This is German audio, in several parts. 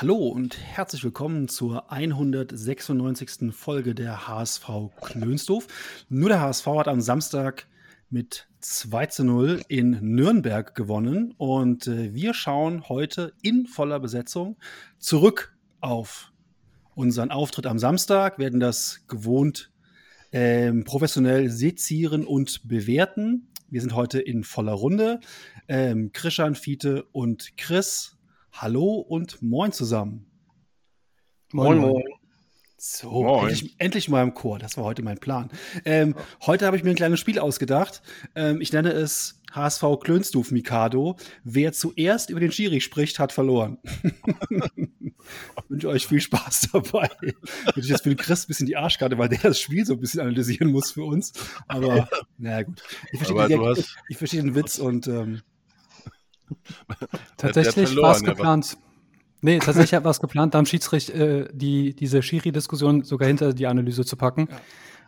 Hallo und herzlich willkommen zur 196. Folge der HSV Klönsdorf. Nur der HSV hat am Samstag mit 2 zu 0 in Nürnberg gewonnen und äh, wir schauen heute in voller Besetzung zurück auf unseren Auftritt am Samstag, werden das gewohnt ähm, professionell sezieren und bewerten. Wir sind heute in voller Runde. Ähm, Krishan, Fiete und Chris Hallo und moin zusammen. Moin, moin. So, Moin. Endlich, endlich mal im Chor. Das war heute mein Plan. Ähm, heute habe ich mir ein kleines Spiel ausgedacht. Ähm, ich nenne es HSV Klönstuf Mikado. Wer zuerst über den Schiri spricht, hat verloren. ich wünsche euch viel Spaß dabei. Würde ich jetzt für den Chris ein bisschen die Arschkarte, weil der das Spiel so ein bisschen analysieren muss für uns. Aber naja, gut. Ich verstehe, Aber den, hast- ich verstehe den Witz und ähm, Tatsächlich war es aber- geplant. Nee, tatsächlich war es geplant, da am Schiedsrichter äh, die, diese Schiri-Diskussion sogar hinter die Analyse zu packen. Ja.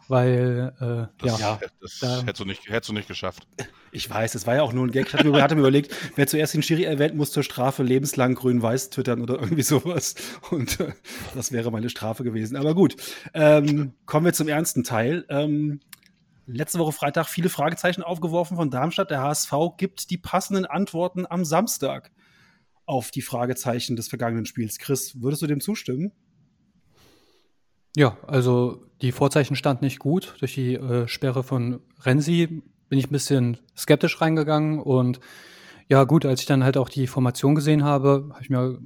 Weil, äh, Das, ja, das da- hättest, du nicht, hättest du nicht geschafft. Ich weiß, es war ja auch nur ein Gag. Ich hatte mir, hatte mir überlegt, wer zuerst den Schiri erwähnt, muss zur Strafe lebenslang grün-weiß twittern oder irgendwie sowas. Und äh, das wäre meine Strafe gewesen. Aber gut, ähm, kommen wir zum ernsten Teil. Ähm, letzte Woche Freitag viele Fragezeichen aufgeworfen von Darmstadt. Der HSV gibt die passenden Antworten am Samstag auf die Fragezeichen des vergangenen Spiels. Chris, würdest du dem zustimmen? ja, also die Vorzeichen standen nicht gut. Durch die äh, Sperre von Renzi bin ich ein bisschen skeptisch reingegangen. Und ja, gut, als ich dann halt auch die Formation gesehen habe, habe ich mir,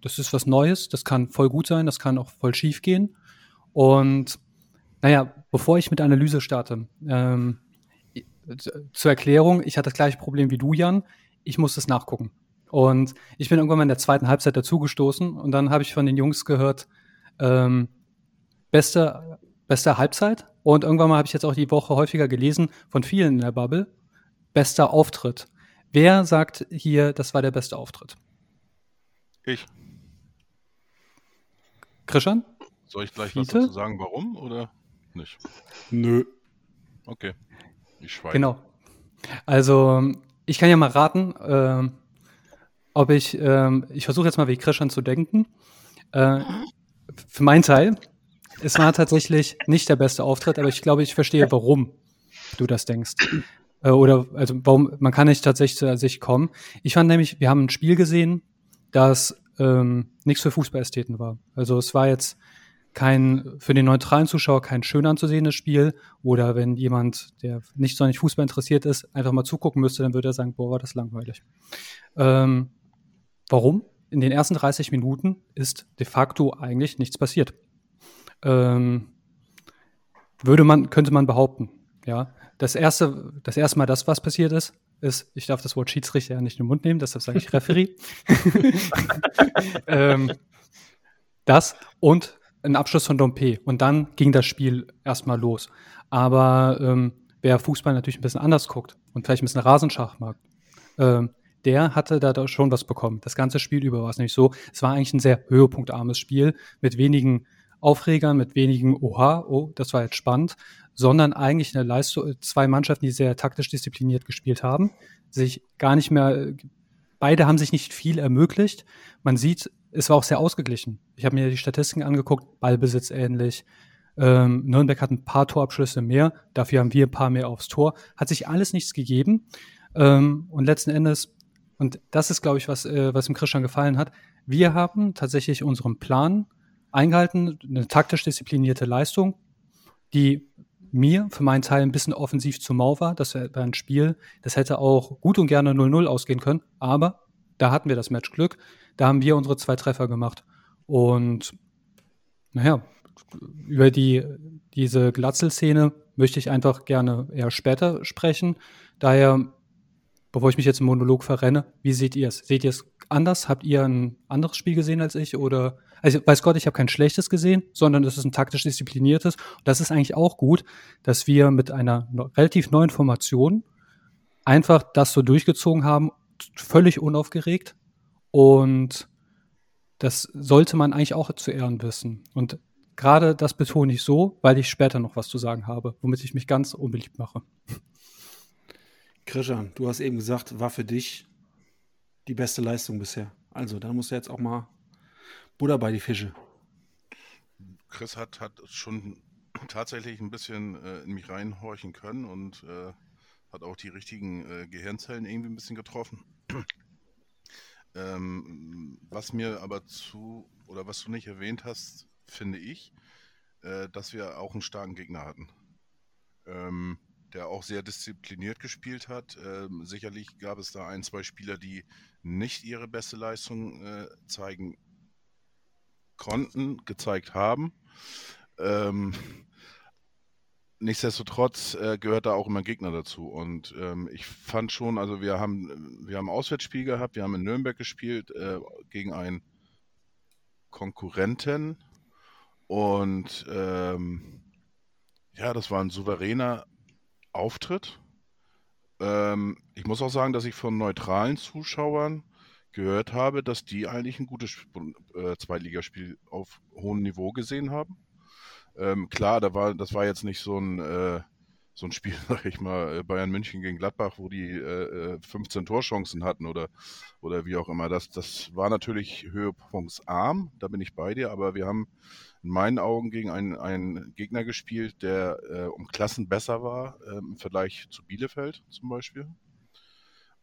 das ist was Neues, das kann voll gut sein, das kann auch voll schief gehen. Und naja, bevor ich mit der Analyse starte, ähm, zur Erklärung, ich hatte das gleiche Problem wie du, Jan. Ich musste es nachgucken. Und ich bin irgendwann mal in der zweiten Halbzeit dazugestoßen und dann habe ich von den Jungs gehört, ähm, beste, beste Halbzeit. Und irgendwann mal habe ich jetzt auch die Woche häufiger gelesen von vielen in der Bubble, bester Auftritt. Wer sagt hier, das war der beste Auftritt? Ich. Christian? Soll ich gleich was Fiete? dazu sagen, warum oder nicht? Nö. Okay. Ich schweige. Genau. Also, ich kann ja mal raten, ähm, ob ich, ähm, ich versuche jetzt mal wie Christian zu denken. Äh, für meinen Teil, es war tatsächlich nicht der beste Auftritt, aber ich glaube, ich verstehe, warum du das denkst. Äh, oder, also, warum, man kann nicht tatsächlich zu sich kommen. Ich fand nämlich, wir haben ein Spiel gesehen, das ähm, nichts für Fußballästheten war. Also, es war jetzt kein, für den neutralen Zuschauer kein schön anzusehendes Spiel. Oder wenn jemand, der nicht sonderlich Fußball interessiert ist, einfach mal zugucken müsste, dann würde er sagen, boah, war das langweilig. Ähm, warum? In den ersten 30 Minuten ist de facto eigentlich nichts passiert. Ähm, würde man, könnte man behaupten. Ja, das erste, das erste Mal, das was passiert ist, ist, ich darf das Wort Schiedsrichter ja nicht in den Mund nehmen, deshalb sage ich Referee. ähm, das und ein Abschluss von Dompe. Und dann ging das Spiel erstmal los. Aber ähm, wer Fußball natürlich ein bisschen anders guckt und vielleicht ein bisschen Rasenschach mag, ähm, der hatte da schon was bekommen. Das ganze Spiel über war es nämlich so. Es war eigentlich ein sehr höhepunktarmes Spiel mit wenigen Aufregern, mit wenigen Oha, oh, das war jetzt spannend, sondern eigentlich eine Leistung, zwei Mannschaften, die sehr taktisch diszipliniert gespielt haben, sich gar nicht mehr, beide haben sich nicht viel ermöglicht. Man sieht, es war auch sehr ausgeglichen. Ich habe mir die Statistiken angeguckt, Ballbesitz ähnlich. Ähm, Nürnberg hat ein paar Torabschlüsse mehr, dafür haben wir ein paar mehr aufs Tor. Hat sich alles nichts gegeben. Ähm, und letzten Endes, und das ist, glaube ich, was, äh, was dem Christian gefallen hat, wir haben tatsächlich unseren Plan eingehalten, eine taktisch disziplinierte Leistung, die mir für meinen Teil ein bisschen offensiv zu mau war. Das war ein Spiel, das hätte auch gut und gerne 0-0 ausgehen können, aber da hatten wir das Matchglück. Da haben wir unsere zwei Treffer gemacht. Und naja, über die, diese Glatzel-Szene möchte ich einfach gerne eher später sprechen. Daher, bevor ich mich jetzt im Monolog verrenne, wie seht ihr es? Seht ihr es anders? Habt ihr ein anderes Spiel gesehen als ich? Oder, also weiß Gott, ich habe kein schlechtes gesehen, sondern es ist ein taktisch diszipliniertes. Und das ist eigentlich auch gut, dass wir mit einer relativ neuen Formation einfach das so durchgezogen haben, völlig unaufgeregt. Und das sollte man eigentlich auch zu Ehren wissen. Und gerade das betone ich so, weil ich später noch was zu sagen habe, womit ich mich ganz unbeliebt mache. Christian, du hast eben gesagt, war für dich die beste Leistung bisher. Also, da musst du jetzt auch mal Buddha bei die Fische. Chris hat, hat schon tatsächlich ein bisschen äh, in mich reinhorchen können und äh, hat auch die richtigen äh, Gehirnzellen irgendwie ein bisschen getroffen. Ähm, was mir aber zu, oder was du nicht erwähnt hast, finde ich, äh, dass wir auch einen starken Gegner hatten. Ähm, der auch sehr diszipliniert gespielt hat. Ähm, sicherlich gab es da ein, zwei Spieler, die nicht ihre beste Leistung äh, zeigen konnten, gezeigt haben. Ähm, nichtsdestotrotz äh, gehört da auch immer Gegner dazu. Und ähm, ich fand schon, also wir haben, wir haben ein Auswärtsspiel gehabt, wir haben in Nürnberg gespielt äh, gegen einen Konkurrenten. Und ähm, ja, das war ein souveräner Auftritt. Ähm, ich muss auch sagen, dass ich von neutralen Zuschauern gehört habe, dass die eigentlich ein gutes äh, Zweitligaspiel auf hohem Niveau gesehen haben. Ähm, klar, da war, das war jetzt nicht so ein, äh, so ein Spiel, sag ich mal, äh, Bayern München gegen Gladbach, wo die äh, 15 äh, Torchancen hatten oder, oder wie auch immer. Das, das war natürlich höhepunktsarm, da bin ich bei dir, aber wir haben in meinen Augen gegen einen, einen Gegner gespielt, der äh, um Klassen besser war, äh, im Vergleich zu Bielefeld zum Beispiel.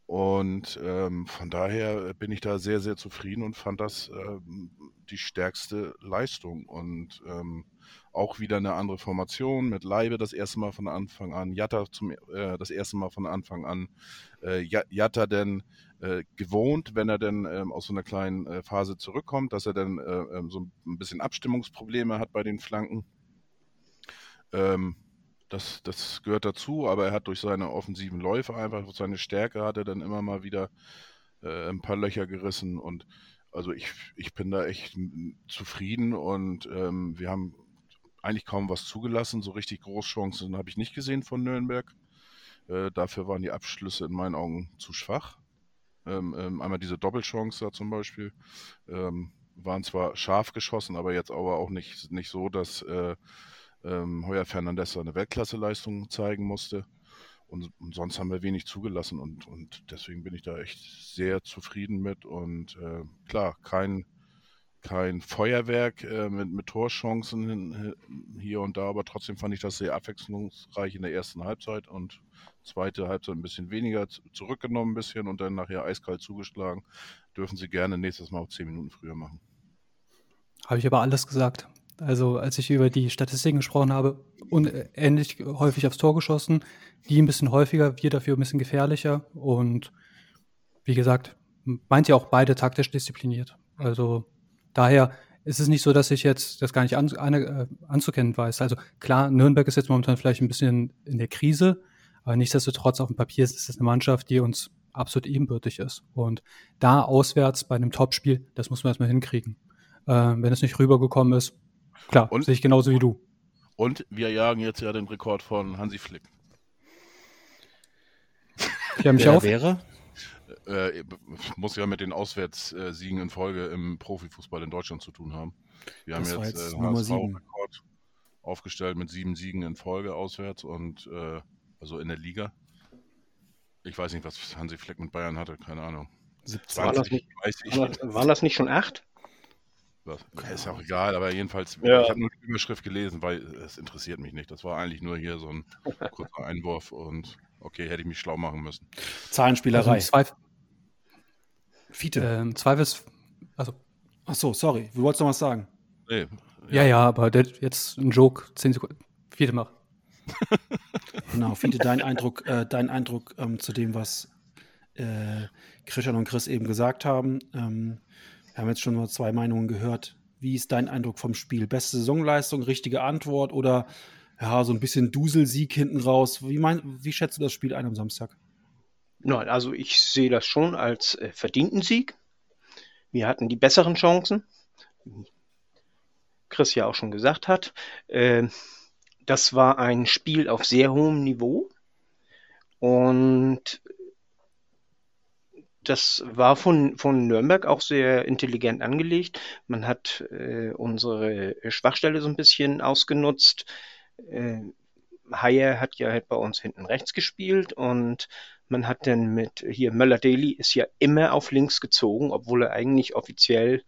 Und ähm, von daher bin ich da sehr, sehr zufrieden und fand das äh, die stärkste Leistung. Und ähm, auch wieder eine andere Formation mit Leibe das erste Mal von Anfang an, Jatta zum, äh, das erste Mal von Anfang an. Äh, Jatta denn äh, gewohnt, wenn er denn ähm, aus so einer kleinen äh, Phase zurückkommt, dass er dann äh, ähm, so ein bisschen Abstimmungsprobleme hat bei den Flanken. Ähm, das, das gehört dazu, aber er hat durch seine offensiven Läufe einfach, seine Stärke hat er dann immer mal wieder äh, ein paar Löcher gerissen und also ich, ich bin da echt zufrieden und ähm, wir haben eigentlich kaum was zugelassen. So richtig Großchancen habe ich nicht gesehen von Nürnberg. Äh, dafür waren die Abschlüsse in meinen Augen zu schwach. Ähm, ähm, einmal diese Doppelchance da zum Beispiel. Ähm, waren zwar scharf geschossen, aber jetzt aber auch nicht, nicht so, dass äh, ähm, Heuer Fernandes eine Weltklasseleistung zeigen musste. Und, und, sonst haben wir wenig zugelassen und, und deswegen bin ich da echt sehr zufrieden mit. Und äh, klar, kein, kein Feuerwerk äh, mit, mit Torchancen hier und da, aber trotzdem fand ich das sehr abwechslungsreich in der ersten Halbzeit und zweite Halbzeit ein bisschen weniger zurückgenommen, ein bisschen und dann nachher eiskalt zugeschlagen. Dürfen Sie gerne nächstes Mal auch zehn Minuten früher machen. Habe ich aber alles gesagt. Also als ich über die Statistiken gesprochen habe, unendlich häufig aufs Tor geschossen, die ein bisschen häufiger, wir dafür ein bisschen gefährlicher und wie gesagt, meint ja auch beide taktisch diszipliniert. Also daher ist es nicht so, dass ich jetzt das gar nicht an, an, äh, anzukennen weiß. Also klar, Nürnberg ist jetzt momentan vielleicht ein bisschen in der Krise, aber nichtsdestotrotz auf dem Papier ist es eine Mannschaft, die uns absolut ebenbürtig ist. Und da auswärts bei einem Topspiel, das muss man erstmal hinkriegen. Äh, wenn es nicht rübergekommen ist, Klar, und, sehe ich genauso wie du. Und wir jagen jetzt ja den Rekord von Hansi Flick. Ja, mich auch. wäre? Äh, muss ja mit den Auswärtssiegen in Folge im Profifußball in Deutschland zu tun haben. Wir das haben jetzt, jetzt äh, HSV-Rekord aufgestellt mit sieben Siegen in Folge auswärts und äh, also in der Liga. Ich weiß nicht, was Hansi Fleck mit Bayern hatte, keine Ahnung. 20, war, das nicht, war, waren das nicht schon acht? Was? Ist auch egal, aber jedenfalls, ja. ich habe nur die Überschrift gelesen, weil es interessiert mich nicht. Das war eigentlich nur hier so ein kurzer Einwurf und okay, hätte ich mich schlau machen müssen. Zahlenspielerei. Also Zweif Fiete. Ähm, Zweifels. Also. Ach so, sorry. Du wolltest noch was sagen. Nee. Ja, ja, ja aber der, jetzt ein Joke, 10 Sekunden. Fiete mach. genau, Fiete, dein Eindruck, äh, dein Eindruck ähm, zu dem, was äh, Christian und Chris eben gesagt haben. Ähm, wir haben jetzt schon nur zwei Meinungen gehört. Wie ist dein Eindruck vom Spiel? Beste Saisonleistung, richtige Antwort oder ja, so ein bisschen Duselsieg hinten raus? Wie, mein, wie schätzt du das Spiel ein am Samstag? Nein, also ich sehe das schon als äh, verdienten Sieg. wir hatten die besseren Chancen. Chris ja auch schon gesagt hat. Äh, das war ein Spiel auf sehr hohem Niveau. Und das war von, von Nürnberg auch sehr intelligent angelegt. Man hat äh, unsere Schwachstelle so ein bisschen ausgenutzt. Äh, Hayer hat ja halt bei uns hinten rechts gespielt und man hat dann mit hier Möller Daly ist ja immer auf links gezogen, obwohl er eigentlich offiziell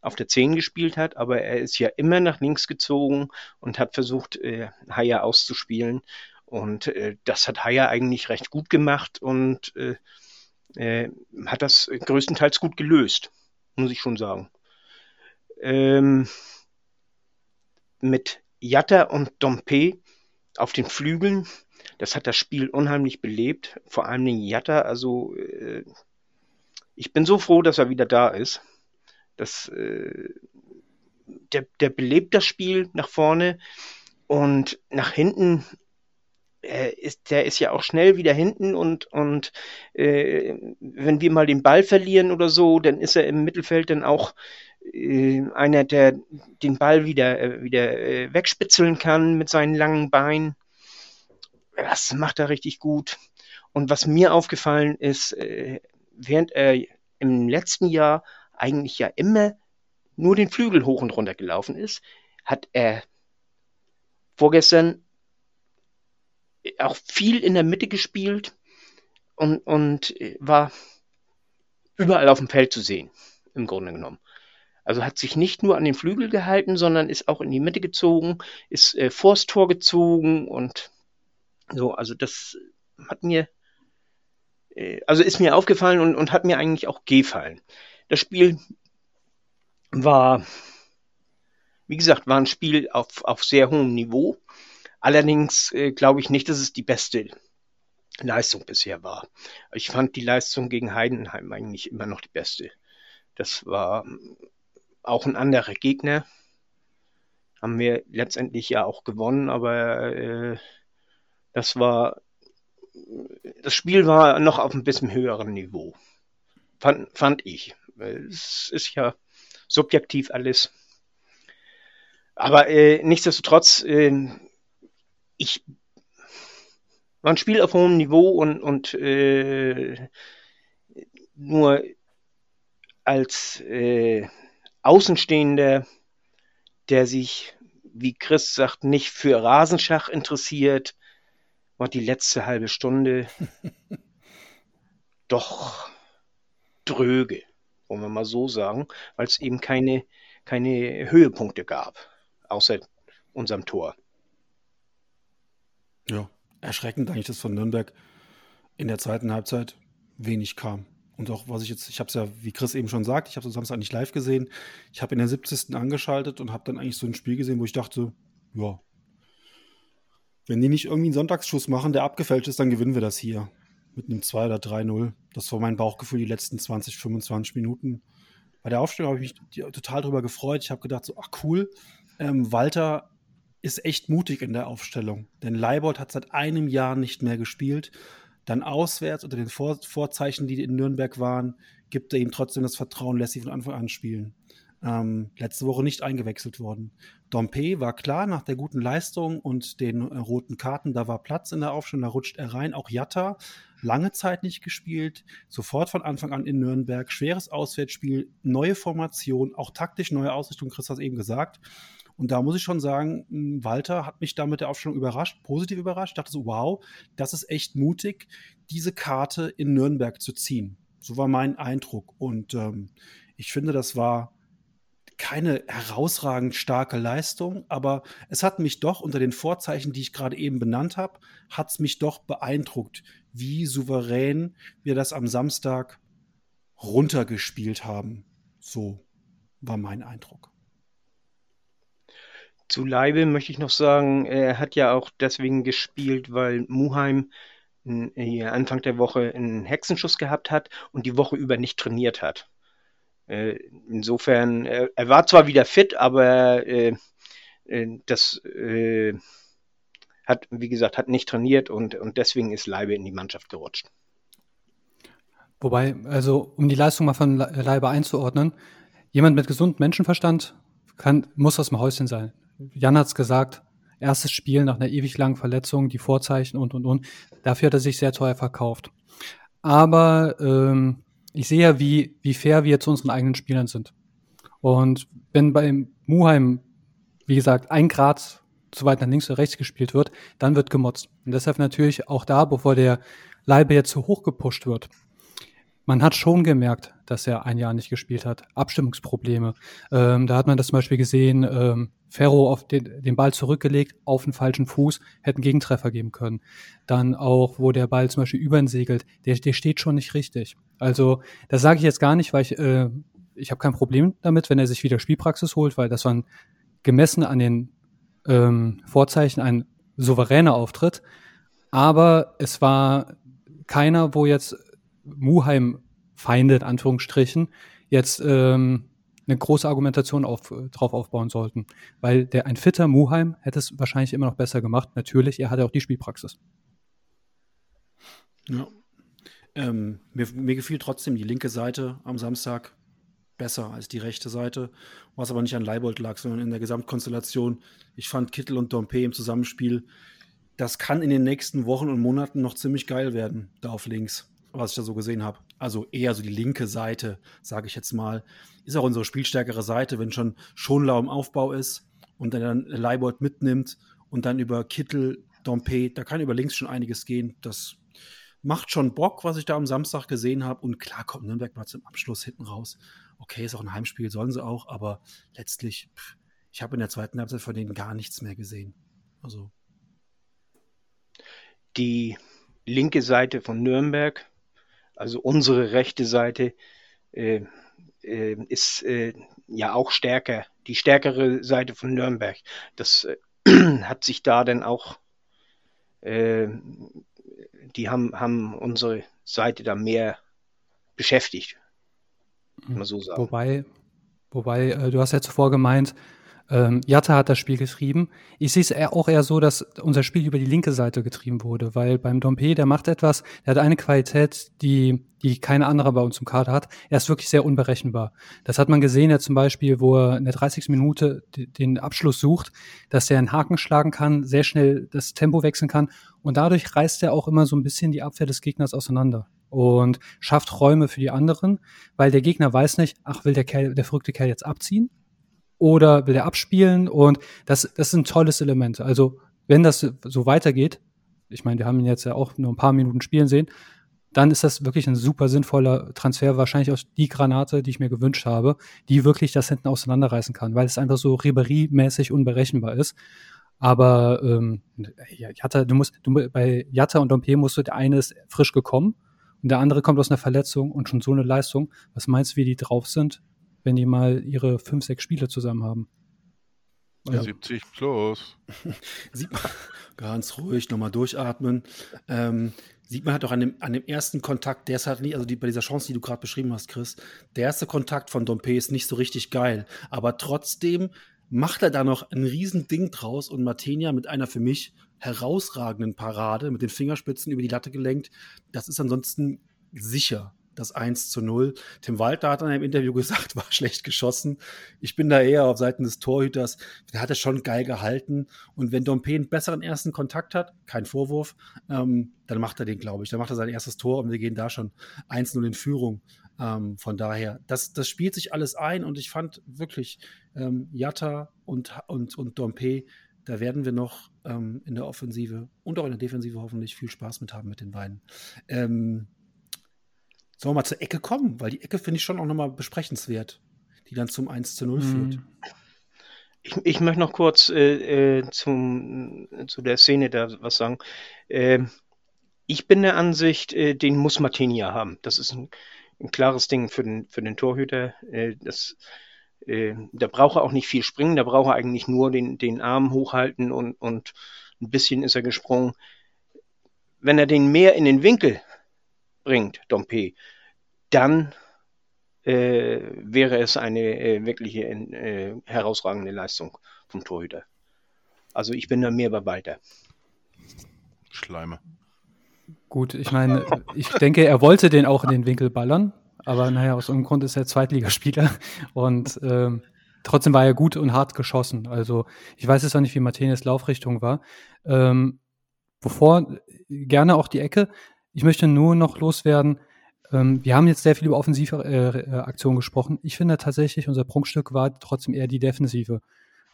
auf der 10 gespielt hat, aber er ist ja immer nach links gezogen und hat versucht, äh, Haya auszuspielen. Und äh, das hat Haya eigentlich recht gut gemacht und äh, äh, hat das größtenteils gut gelöst, muss ich schon sagen. Ähm, mit Jatta und Dompe auf den Flügeln, das hat das Spiel unheimlich belebt. Vor allem den Jatta, also äh, ich bin so froh, dass er wieder da ist. Das, äh, der, der belebt das Spiel nach vorne und nach hinten äh, ist, der ist ja auch schnell wieder hinten und, und äh, wenn wir mal den Ball verlieren oder so, dann ist er im Mittelfeld dann auch äh, einer, der den Ball wieder, äh, wieder wegspitzeln kann mit seinen langen Beinen. Das macht er richtig gut. Und was mir aufgefallen ist, äh, während er im letzten Jahr eigentlich ja immer nur den Flügel hoch und runter gelaufen ist, hat er vorgestern auch viel in der Mitte gespielt und, und war überall auf dem Feld zu sehen, im Grunde genommen. Also hat sich nicht nur an den Flügel gehalten, sondern ist auch in die Mitte gezogen, ist äh, vors Tor gezogen und so, also das hat mir, äh, also ist mir aufgefallen und, und hat mir eigentlich auch gefallen. Das Spiel war, wie gesagt, war ein Spiel auf, auf sehr hohem Niveau. Allerdings äh, glaube ich nicht, dass es die beste Leistung bisher war. Ich fand die Leistung gegen Heidenheim eigentlich immer noch die beste. Das war auch ein anderer Gegner. Haben wir letztendlich ja auch gewonnen, aber äh, das war das Spiel war noch auf ein bisschen höherem Niveau. Fand, fand ich. Es ist ja subjektiv alles. Aber äh, nichtsdestotrotz, äh, ich war ein Spiel auf hohem Niveau und, und äh, nur als äh, Außenstehender, der sich, wie Chris sagt, nicht für Rasenschach interessiert, war die letzte halbe Stunde doch dröge, wollen wir mal so sagen, weil es eben keine, keine Höhepunkte gab, außer unserem Tor. Ja, erschreckend eigentlich, dass von Nürnberg in der zweiten Halbzeit wenig kam. Und auch, was ich jetzt, ich habe es ja, wie Chris eben schon sagt, ich habe es Samstag nicht live gesehen. Ich habe in der 70. angeschaltet und habe dann eigentlich so ein Spiel gesehen, wo ich dachte, ja, wenn die nicht irgendwie einen Sonntagsschuss machen, der abgefälscht ist, dann gewinnen wir das hier mit einem 2 oder 3-0. Das war mein Bauchgefühl die letzten 20, 25 Minuten. Bei der Aufstellung habe ich mich total drüber gefreut. Ich habe gedacht, so, ach cool, ähm, Walter ist echt mutig in der Aufstellung. Denn Leibold hat seit einem Jahr nicht mehr gespielt. Dann auswärts unter den Vor Vorzeichen, die in Nürnberg waren, gibt er ihm trotzdem das Vertrauen, lässt sie von Anfang an spielen. Ähm, letzte Woche nicht eingewechselt worden. Dompe war klar nach der guten Leistung und den äh, roten Karten, da war Platz in der Aufstellung, da rutscht er rein. Auch Jatta, lange Zeit nicht gespielt, sofort von Anfang an in Nürnberg, schweres Auswärtsspiel, neue Formation, auch taktisch neue Ausrichtung, Chris hat es eben gesagt. Und da muss ich schon sagen, hm, Walter hat mich da mit der Aufstellung überrascht, positiv überrascht. Ich dachte so, wow, das ist echt mutig, diese Karte in Nürnberg zu ziehen. So war mein Eindruck. Und ähm, ich finde, das war keine herausragend starke Leistung, aber es hat mich doch unter den Vorzeichen, die ich gerade eben benannt habe, hat es mich doch beeindruckt, wie souverän wir das am Samstag runtergespielt haben. So war mein Eindruck. Zu Leibe möchte ich noch sagen, er hat ja auch deswegen gespielt, weil Muheim Anfang der Woche einen Hexenschuss gehabt hat und die Woche über nicht trainiert hat. Äh, insofern, äh, er war zwar wieder fit, aber äh, das hat, wie gesagt, hat nicht trainiert und, und deswegen ist Leibe in die Mannschaft gerutscht. Wobei, also um die Leistung mal von Leibe einzuordnen, jemand mit gesundem Menschenverstand kann, muss aus dem Häuschen sein. Jan hat's gesagt, erstes Spiel nach einer ewig langen Verletzung, die Vorzeichen und und und. Dafür hat er sich sehr teuer verkauft. Aber ähm, ich sehe ja, wie, wie fair wir zu unseren eigenen Spielern sind. Und wenn beim Muheim, wie gesagt, ein Grad zu weit nach links oder rechts gespielt wird, dann wird gemotzt. Und deshalb natürlich auch da, bevor der Leibe jetzt zu hoch gepusht wird, man hat schon gemerkt, dass er ein Jahr nicht gespielt hat. Abstimmungsprobleme. Ähm, da hat man das zum Beispiel gesehen, ähm, Ferro auf den, den Ball zurückgelegt, auf den falschen Fuß, hätten Gegentreffer geben können. Dann auch, wo der Ball zum Beispiel über ihn segelt, der, der steht schon nicht richtig. Also, das sage ich jetzt gar nicht, weil ich, äh, ich habe kein Problem damit, wenn er sich wieder Spielpraxis holt, weil das war ein, gemessen an den ähm, Vorzeichen ein souveräner Auftritt. Aber es war keiner, wo jetzt Muheim Feinde in Anführungsstrichen jetzt ähm, eine große Argumentation auf, drauf aufbauen sollten. Weil der ein fitter Muheim hätte es wahrscheinlich immer noch besser gemacht. Natürlich, er hatte auch die Spielpraxis. Ja. Ähm, mir, mir gefiel trotzdem die linke Seite am Samstag besser als die rechte Seite, was aber nicht an Leibold lag, sondern in der Gesamtkonstellation. Ich fand Kittel und Dompe im Zusammenspiel, das kann in den nächsten Wochen und Monaten noch ziemlich geil werden, da auf links was ich da so gesehen habe. Also eher so die linke Seite, sage ich jetzt mal. Ist auch unsere spielstärkere Seite, wenn schon Schonlau im Aufbau ist und dann Leibold mitnimmt und dann über Kittel, Dompe, da kann über links schon einiges gehen. Das macht schon Bock, was ich da am Samstag gesehen habe. Und klar kommt Nürnberg mal zum Abschluss hinten raus. Okay, ist auch ein Heimspiel, sollen sie auch, aber letztlich, pff, ich habe in der zweiten Halbzeit von denen gar nichts mehr gesehen. Also. Die linke Seite von Nürnberg also unsere rechte Seite äh, äh, ist äh, ja auch stärker, die stärkere Seite von Nürnberg. Das äh, hat sich da dann auch, äh, die haben, haben unsere Seite da mehr beschäftigt. Mal so sagen. Wobei, wobei äh, du hast ja zuvor gemeint, ähm, Jatta hat das Spiel geschrieben. Ich sehe es auch eher so, dass unser Spiel über die linke Seite getrieben wurde, weil beim Dompe, der macht etwas, der hat eine Qualität, die, die keine andere bei uns im Kader hat. Er ist wirklich sehr unberechenbar. Das hat man gesehen, ja zum Beispiel, wo er in der 30. Minute den Abschluss sucht, dass er einen Haken schlagen kann, sehr schnell das Tempo wechseln kann und dadurch reißt er auch immer so ein bisschen die Abwehr des Gegners auseinander und schafft Räume für die anderen, weil der Gegner weiß nicht, ach, will der Kerl, der verrückte Kerl jetzt abziehen? Oder will er abspielen und das, das sind tolles Elemente. Also wenn das so weitergeht, ich meine, wir haben ihn jetzt ja auch nur ein paar Minuten spielen sehen, dann ist das wirklich ein super sinnvoller Transfer, wahrscheinlich aus die Granate, die ich mir gewünscht habe, die wirklich das hinten auseinanderreißen kann, weil es einfach so Ribery-mäßig unberechenbar ist. Aber ähm, Jatta, du musst, du, bei Jatta und Dompe musst du, der eine ist frisch gekommen und der andere kommt aus einer Verletzung und schon so eine Leistung. Was meinst du, wie die drauf sind? Wenn die mal ihre fünf, sechs Spiele zusammen haben. Ja. 70 plus. Sieht man ganz ruhig, nochmal durchatmen. Ähm, sieht man halt auch an dem, an dem ersten Kontakt, der ist halt nicht, also die, bei dieser Chance, die du gerade beschrieben hast, Chris, der erste Kontakt von Dompe ist nicht so richtig geil. Aber trotzdem macht er da noch ein riesen Ding draus und Martenia mit einer für mich herausragenden Parade mit den Fingerspitzen über die Latte gelenkt. Das ist ansonsten sicher das 1 zu 0. Tim Walter hat in einem Interview gesagt, war schlecht geschossen. Ich bin da eher auf Seiten des Torhüters. Der hat es schon geil gehalten. Und wenn Dompe einen besseren ersten Kontakt hat, kein Vorwurf, ähm, dann macht er den, glaube ich. Dann macht er sein erstes Tor und wir gehen da schon 1-0 in Führung. Ähm, von daher, das, das spielt sich alles ein und ich fand wirklich ähm, Jatta und, und, und Dompe, da werden wir noch ähm, in der Offensive und auch in der Defensive hoffentlich viel Spaß mit haben mit den beiden. Ähm, Sollen wir mal zur Ecke kommen? Weil die Ecke finde ich schon auch nochmal besprechenswert, die dann zum 1 zu 0 mhm. führt. Ich, ich, möchte noch kurz äh, äh, zum, zu der Szene da was sagen. Äh, ich bin der Ansicht, äh, den muss Martinia haben. Das ist ein, ein, klares Ding für den, für den Torhüter. Äh, das, äh, da braucht er auch nicht viel springen, da braucht er eigentlich nur den, den Arm hochhalten und, und ein bisschen ist er gesprungen. Wenn er den mehr in den Winkel bringt, Dompe, dann äh, wäre es eine äh, wirkliche äh, herausragende Leistung vom Torhüter. Also ich bin da mehr bei Walter. Schleime. Gut, ich meine, ich denke, er wollte den auch in den Winkel ballern, aber naja, aus irgendeinem Grund ist er Zweitligaspieler und ähm, trotzdem war er gut und hart geschossen. Also ich weiß jetzt auch nicht, wie Martinez Laufrichtung war. Ähm, bevor, gerne auch die Ecke. Ich möchte nur noch loswerden, ähm, wir haben jetzt sehr viel über offensive äh, äh, Aktionen gesprochen. Ich finde tatsächlich, unser Prunkstück war trotzdem eher die Defensive.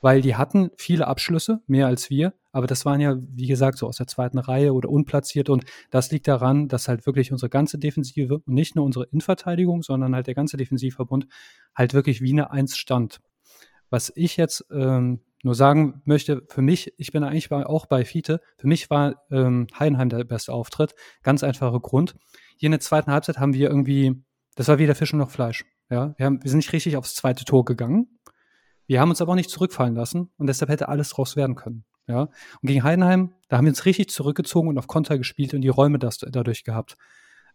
Weil die hatten viele Abschlüsse, mehr als wir, aber das waren ja, wie gesagt, so aus der zweiten Reihe oder unplatziert. Und das liegt daran, dass halt wirklich unsere ganze Defensive und nicht nur unsere Innenverteidigung, sondern halt der ganze Defensivverbund halt wirklich wie eine Eins stand. Was ich jetzt ähm, nur sagen möchte, für mich, ich bin eigentlich auch bei Fiete, für mich war ähm, Heidenheim der beste Auftritt. Ganz einfacher Grund. Hier in der zweiten Halbzeit haben wir irgendwie, das war weder Fisch noch Fleisch. Ja, wir, haben, wir sind nicht richtig aufs zweite Tor gegangen. Wir haben uns aber auch nicht zurückfallen lassen und deshalb hätte alles draus werden können. Ja, und gegen Heidenheim, da haben wir uns richtig zurückgezogen und auf Konter gespielt und die Räume das, dadurch gehabt.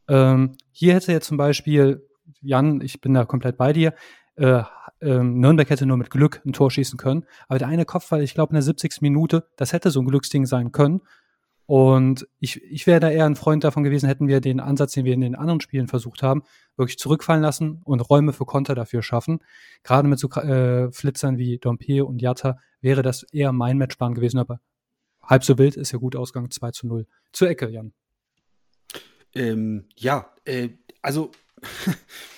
Ähm, hier hätte jetzt zum Beispiel, Jan, ich bin da komplett bei dir, äh, ähm, Nürnberg hätte nur mit Glück ein Tor schießen können. Aber der eine Kopfball, ich glaube in der 70. Minute, das hätte so ein Glücksding sein können. Und ich, ich wäre da eher ein Freund davon gewesen, hätten wir den Ansatz, den wir in den anderen Spielen versucht haben, wirklich zurückfallen lassen und Räume für Konter dafür schaffen. Gerade mit so äh, Flitzern wie Dompe und Jatta wäre das eher mein Matchplan gewesen, aber halb so wild ist ja gut Ausgang 2 zu 0. Zur Ecke, Jan. Ähm, ja, äh, also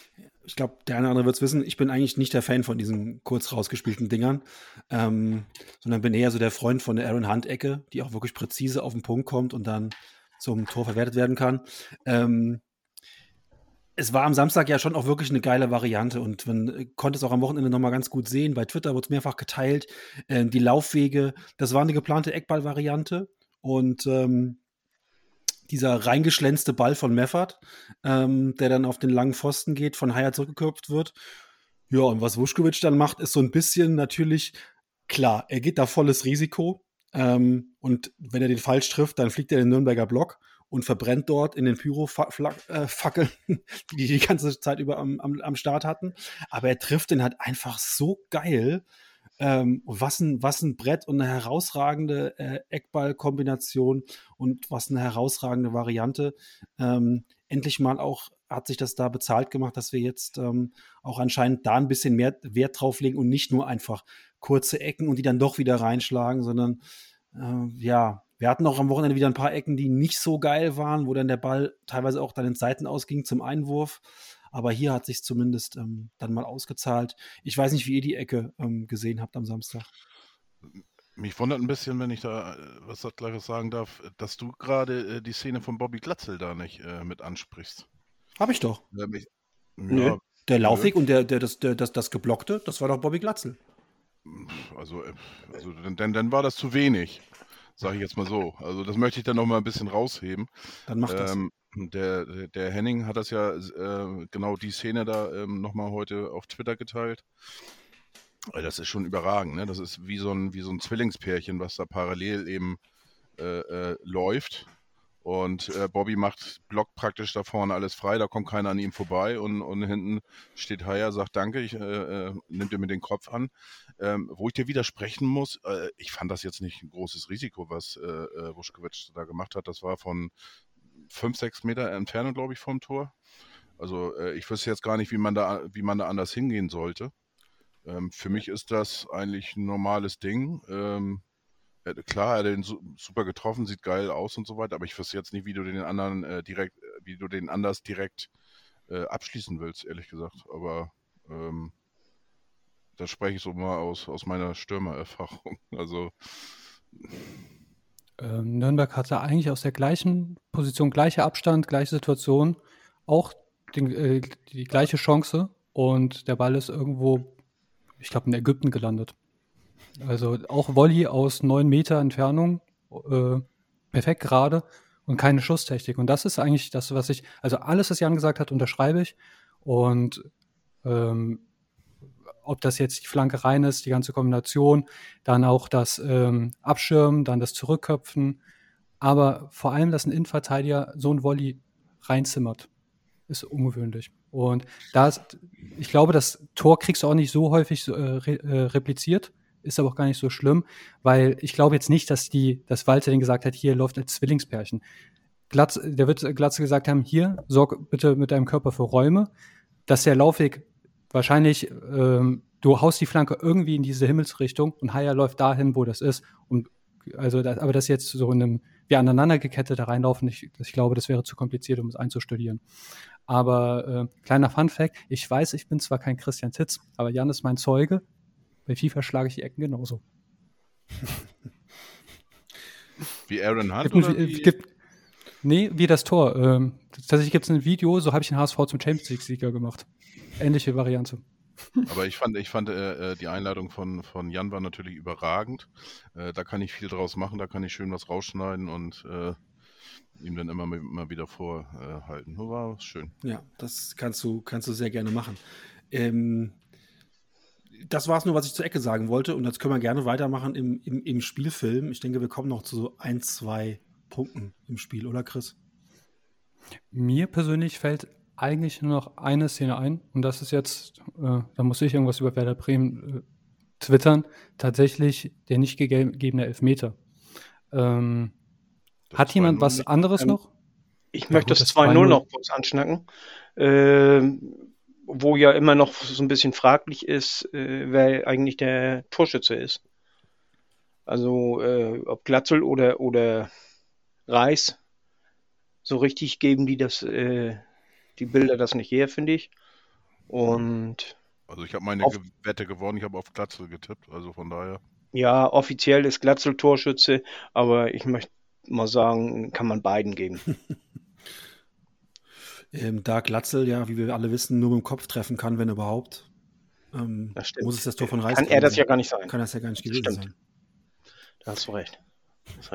ich glaube, der eine oder andere wird es wissen, ich bin eigentlich nicht der Fan von diesen kurz rausgespielten Dingern, ähm, sondern bin eher so der Freund von der Aaron Hunt-Ecke, die auch wirklich präzise auf den Punkt kommt und dann zum Tor verwertet werden kann. Ähm, es war am Samstag ja schon auch wirklich eine geile Variante und man konnte es auch am Wochenende nochmal ganz gut sehen. Bei Twitter wurde es mehrfach geteilt. Ähm, die Laufwege, das war eine geplante Eckball-Variante und ähm, dieser reingeschlänzte Ball von Meffert, ähm, der dann auf den langen Pfosten geht, von Haier zurückgeköpft wird. Ja, und was Vuskovic dann macht, ist so ein bisschen natürlich klar, er geht da volles Risiko. Ähm, und wenn er den falsch trifft, dann fliegt er in den Nürnberger Block und verbrennt dort in den Pyro-Fackeln, die die die ganze Zeit über am, am, am Start hatten. Aber er trifft den halt einfach so geil. Ähm, was, ein, was ein Brett und eine herausragende äh, Eckball-Kombination und was eine herausragende Variante. Ähm, endlich mal auch hat sich das da bezahlt gemacht, dass wir jetzt ähm, auch anscheinend da ein bisschen mehr Wert drauf legen und nicht nur einfach kurze Ecken und die dann doch wieder reinschlagen, sondern äh, ja, wir hatten auch am Wochenende wieder ein paar Ecken, die nicht so geil waren, wo dann der Ball teilweise auch dann in Seiten ausging zum Einwurf. Aber hier hat sich zumindest ähm, dann mal ausgezahlt. Ich weiß nicht, wie ihr die Ecke ähm, gesehen habt am Samstag. Mich wundert ein bisschen, wenn ich da äh, was gleiches sagen darf, dass du gerade äh, die Szene von Bobby Glatzel da nicht äh, mit ansprichst. Hab ich doch. Ähm, ich, ja, der Laufweg und der, der, das, der, das, das Geblockte, das war doch Bobby Glatzel. Also, äh, also dann, dann war das zu wenig, sage ich jetzt mal so. Also das möchte ich dann noch mal ein bisschen rausheben. Dann macht das. Ähm, der, der Henning hat das ja äh, genau die Szene da ähm, nochmal heute auf Twitter geteilt. Das ist schon überragend, ne? Das ist wie so ein, wie so ein Zwillingspärchen, was da parallel eben äh, äh, läuft. Und äh, Bobby macht Block praktisch da vorne alles frei, da kommt keiner an ihm vorbei und, und hinten steht Haya, sagt Danke, ich äh, äh, nimmt dir mit den Kopf an. Ähm, wo ich dir widersprechen muss, äh, ich fand das jetzt nicht ein großes Risiko, was äh, äh, Wuschkowitsch da gemacht hat. Das war von fünf, sechs Meter Entfernung, glaube ich, vom Tor. Also äh, ich wüsste jetzt gar nicht, wie man da, wie man da anders hingehen sollte. Ähm, für mich ist das eigentlich ein normales Ding. Ähm, äh, klar, er hat den super getroffen, sieht geil aus und so weiter, aber ich wüsste jetzt nicht, wie du den anderen äh, direkt, äh, wie du den anders direkt äh, abschließen willst, ehrlich gesagt. Aber ähm, da spreche ich so mal aus, aus meiner Stürmererfahrung. Also Nürnberg hatte eigentlich aus der gleichen Position, gleicher Abstand, gleiche Situation, auch den, äh, die gleiche Chance und der Ball ist irgendwo, ich glaube, in Ägypten gelandet. Also auch Volley aus neun Meter Entfernung, äh, perfekt gerade und keine Schusstechnik. Und das ist eigentlich das, was ich, also alles, was Jan gesagt hat, unterschreibe ich. Und ähm, ob das jetzt die Flanke rein ist, die ganze Kombination, dann auch das ähm, Abschirmen, dann das Zurückköpfen, aber vor allem, dass ein Innenverteidiger so ein Volley reinzimmert, ist ungewöhnlich. Und da ich glaube, das Tor kriegst du auch nicht so häufig äh, äh, repliziert, ist aber auch gar nicht so schlimm, weil ich glaube jetzt nicht, dass die, dass Walter den gesagt hat, hier läuft als Zwillingspärchen. Glatz, der wird Glatze gesagt haben, hier, sorg bitte mit deinem Körper für Räume, dass der Laufweg wahrscheinlich, ähm, du haust die Flanke irgendwie in diese Himmelsrichtung und Haya läuft dahin, wo das ist. Und also, das, aber das jetzt so in einem, wie aneinander gekettet da reinlaufen, ich, ich glaube, das wäre zu kompliziert, um es einzustudieren. Aber äh, kleiner Fun Fact, ich weiß, ich bin zwar kein Christian Titz, aber Jan ist mein Zeuge. Bei FIFA schlage ich die Ecken genauso. Wie Aaron Hunt Gibt, oder wie? gibt, nee, wie das Tor. Ähm, tatsächlich gibt es ein Video, so habe ich den HSV zum Champions League-Sieger gemacht. Ähnliche Variante. Aber ich fand, ich fand äh, äh, die Einladung von, von Jan war natürlich überragend. Äh, da kann ich viel draus machen, da kann ich schön was rausschneiden und äh, ihm dann immer mal, wieder vorhalten. Äh, war schön. Ja, das kannst du, kannst du sehr gerne machen. Ähm, das war es nur, was ich zur Ecke sagen wollte. Und jetzt können wir gerne weitermachen im, im, im Spielfilm. Ich denke, wir kommen noch zu so ein, zwei Punkten im Spiel, oder Chris? Mir persönlich fällt eigentlich nur noch eine Szene ein und das ist jetzt, äh, da muss ich irgendwas über Werder Bremen äh, twittern, tatsächlich der nicht gegebene Elfmeter. Ähm, hat jemand 2-0 was anderes Ähm, noch? Ich Ja, möchte gut, das das 2-0 2-0. noch kurz anschnacken. Ähm, wo ja immer noch so ein bisschen fraglich ist, äh, wer eigentlich der Torschütze ist. Also äh, ob Glatzel oder, oder Reis. So richtig geben die das, äh, die Bilder das nicht her, finde ich. Und Also ich habe meine Auf- Wette gewonnen, ich habe auf Glatzel getippt, also von daher. ja, offiziell ist Glatzel Torschütze, aber ich möchte mal sagen, kann man beiden geben. Ähm, da Glatzel ja, wie wir alle wissen, nur mit dem Kopf treffen kann, wenn überhaupt, ähm, muss es das Tor von Reis Kann er das ja sein. gar nicht sein. Kann das ja gar nicht gewesen Stimmt. sein. Da hast du recht.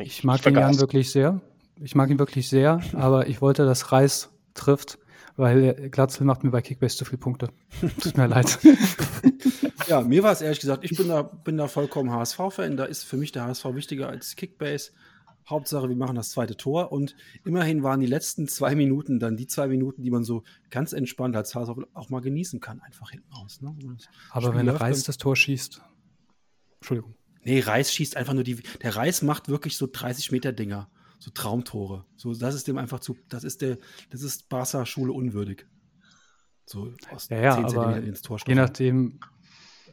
Ich mag den. Jan wirklich sehr. Ich mag ihn wirklich sehr, aber ich wollte, dass Reis trifft, weil Glatzel macht mir bei Kickbase zu viele Punkte. Tut mir leid. Ja, mir war es ehrlich gesagt, ich bin da, bin da vollkommen HSV-Fan. Da ist für mich der HSV wichtiger als Kickbase. Hauptsache, wir machen das zweite Tor. Und immerhin waren die letzten zwei Minuten dann die zwei Minuten, die man so ganz entspannt als HSV auch mal genießen kann, einfach hinten raus. Ne? Aber Spiel wenn Reis das Tor schießt. Entschuldigung. Nee, Reis schießt einfach nur die. Der Reis macht wirklich so 30 Meter Dinger. So Traumtore. So, das ist dem einfach zu. Das ist der, das ist Barca-Schule unwürdig. So aus Ja, ja, 10 aber Zentimetern ins Tor Je nachdem,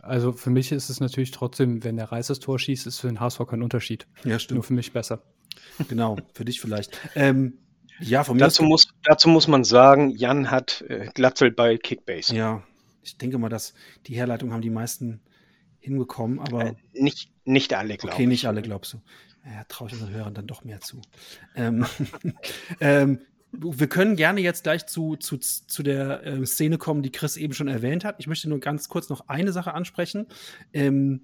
also für mich ist es natürlich trotzdem, wenn der Reis das Tor schießt, ist für den HSV kein Unterschied. Ja, Nur stimmt. für mich besser. Genau, für dich vielleicht. Ähm, ja, von mir Dazu muss, dazu muss man sagen, Jan hat äh, Glatzel bei Kickbase. Ja, ich denke mal, dass die Herleitung haben die meisten hinbekommen, aber Äh, nicht, nicht alle, glaube okay, ich. nicht alle, glaubst du. Ja, traue ich unseren Hörern dann doch mehr zu. Ähm, ähm, wir können gerne jetzt gleich zu, zu, zu der ähm, Szene kommen, die Chris eben schon erwähnt hat. Ich möchte nur ganz kurz noch eine Sache ansprechen. Ähm,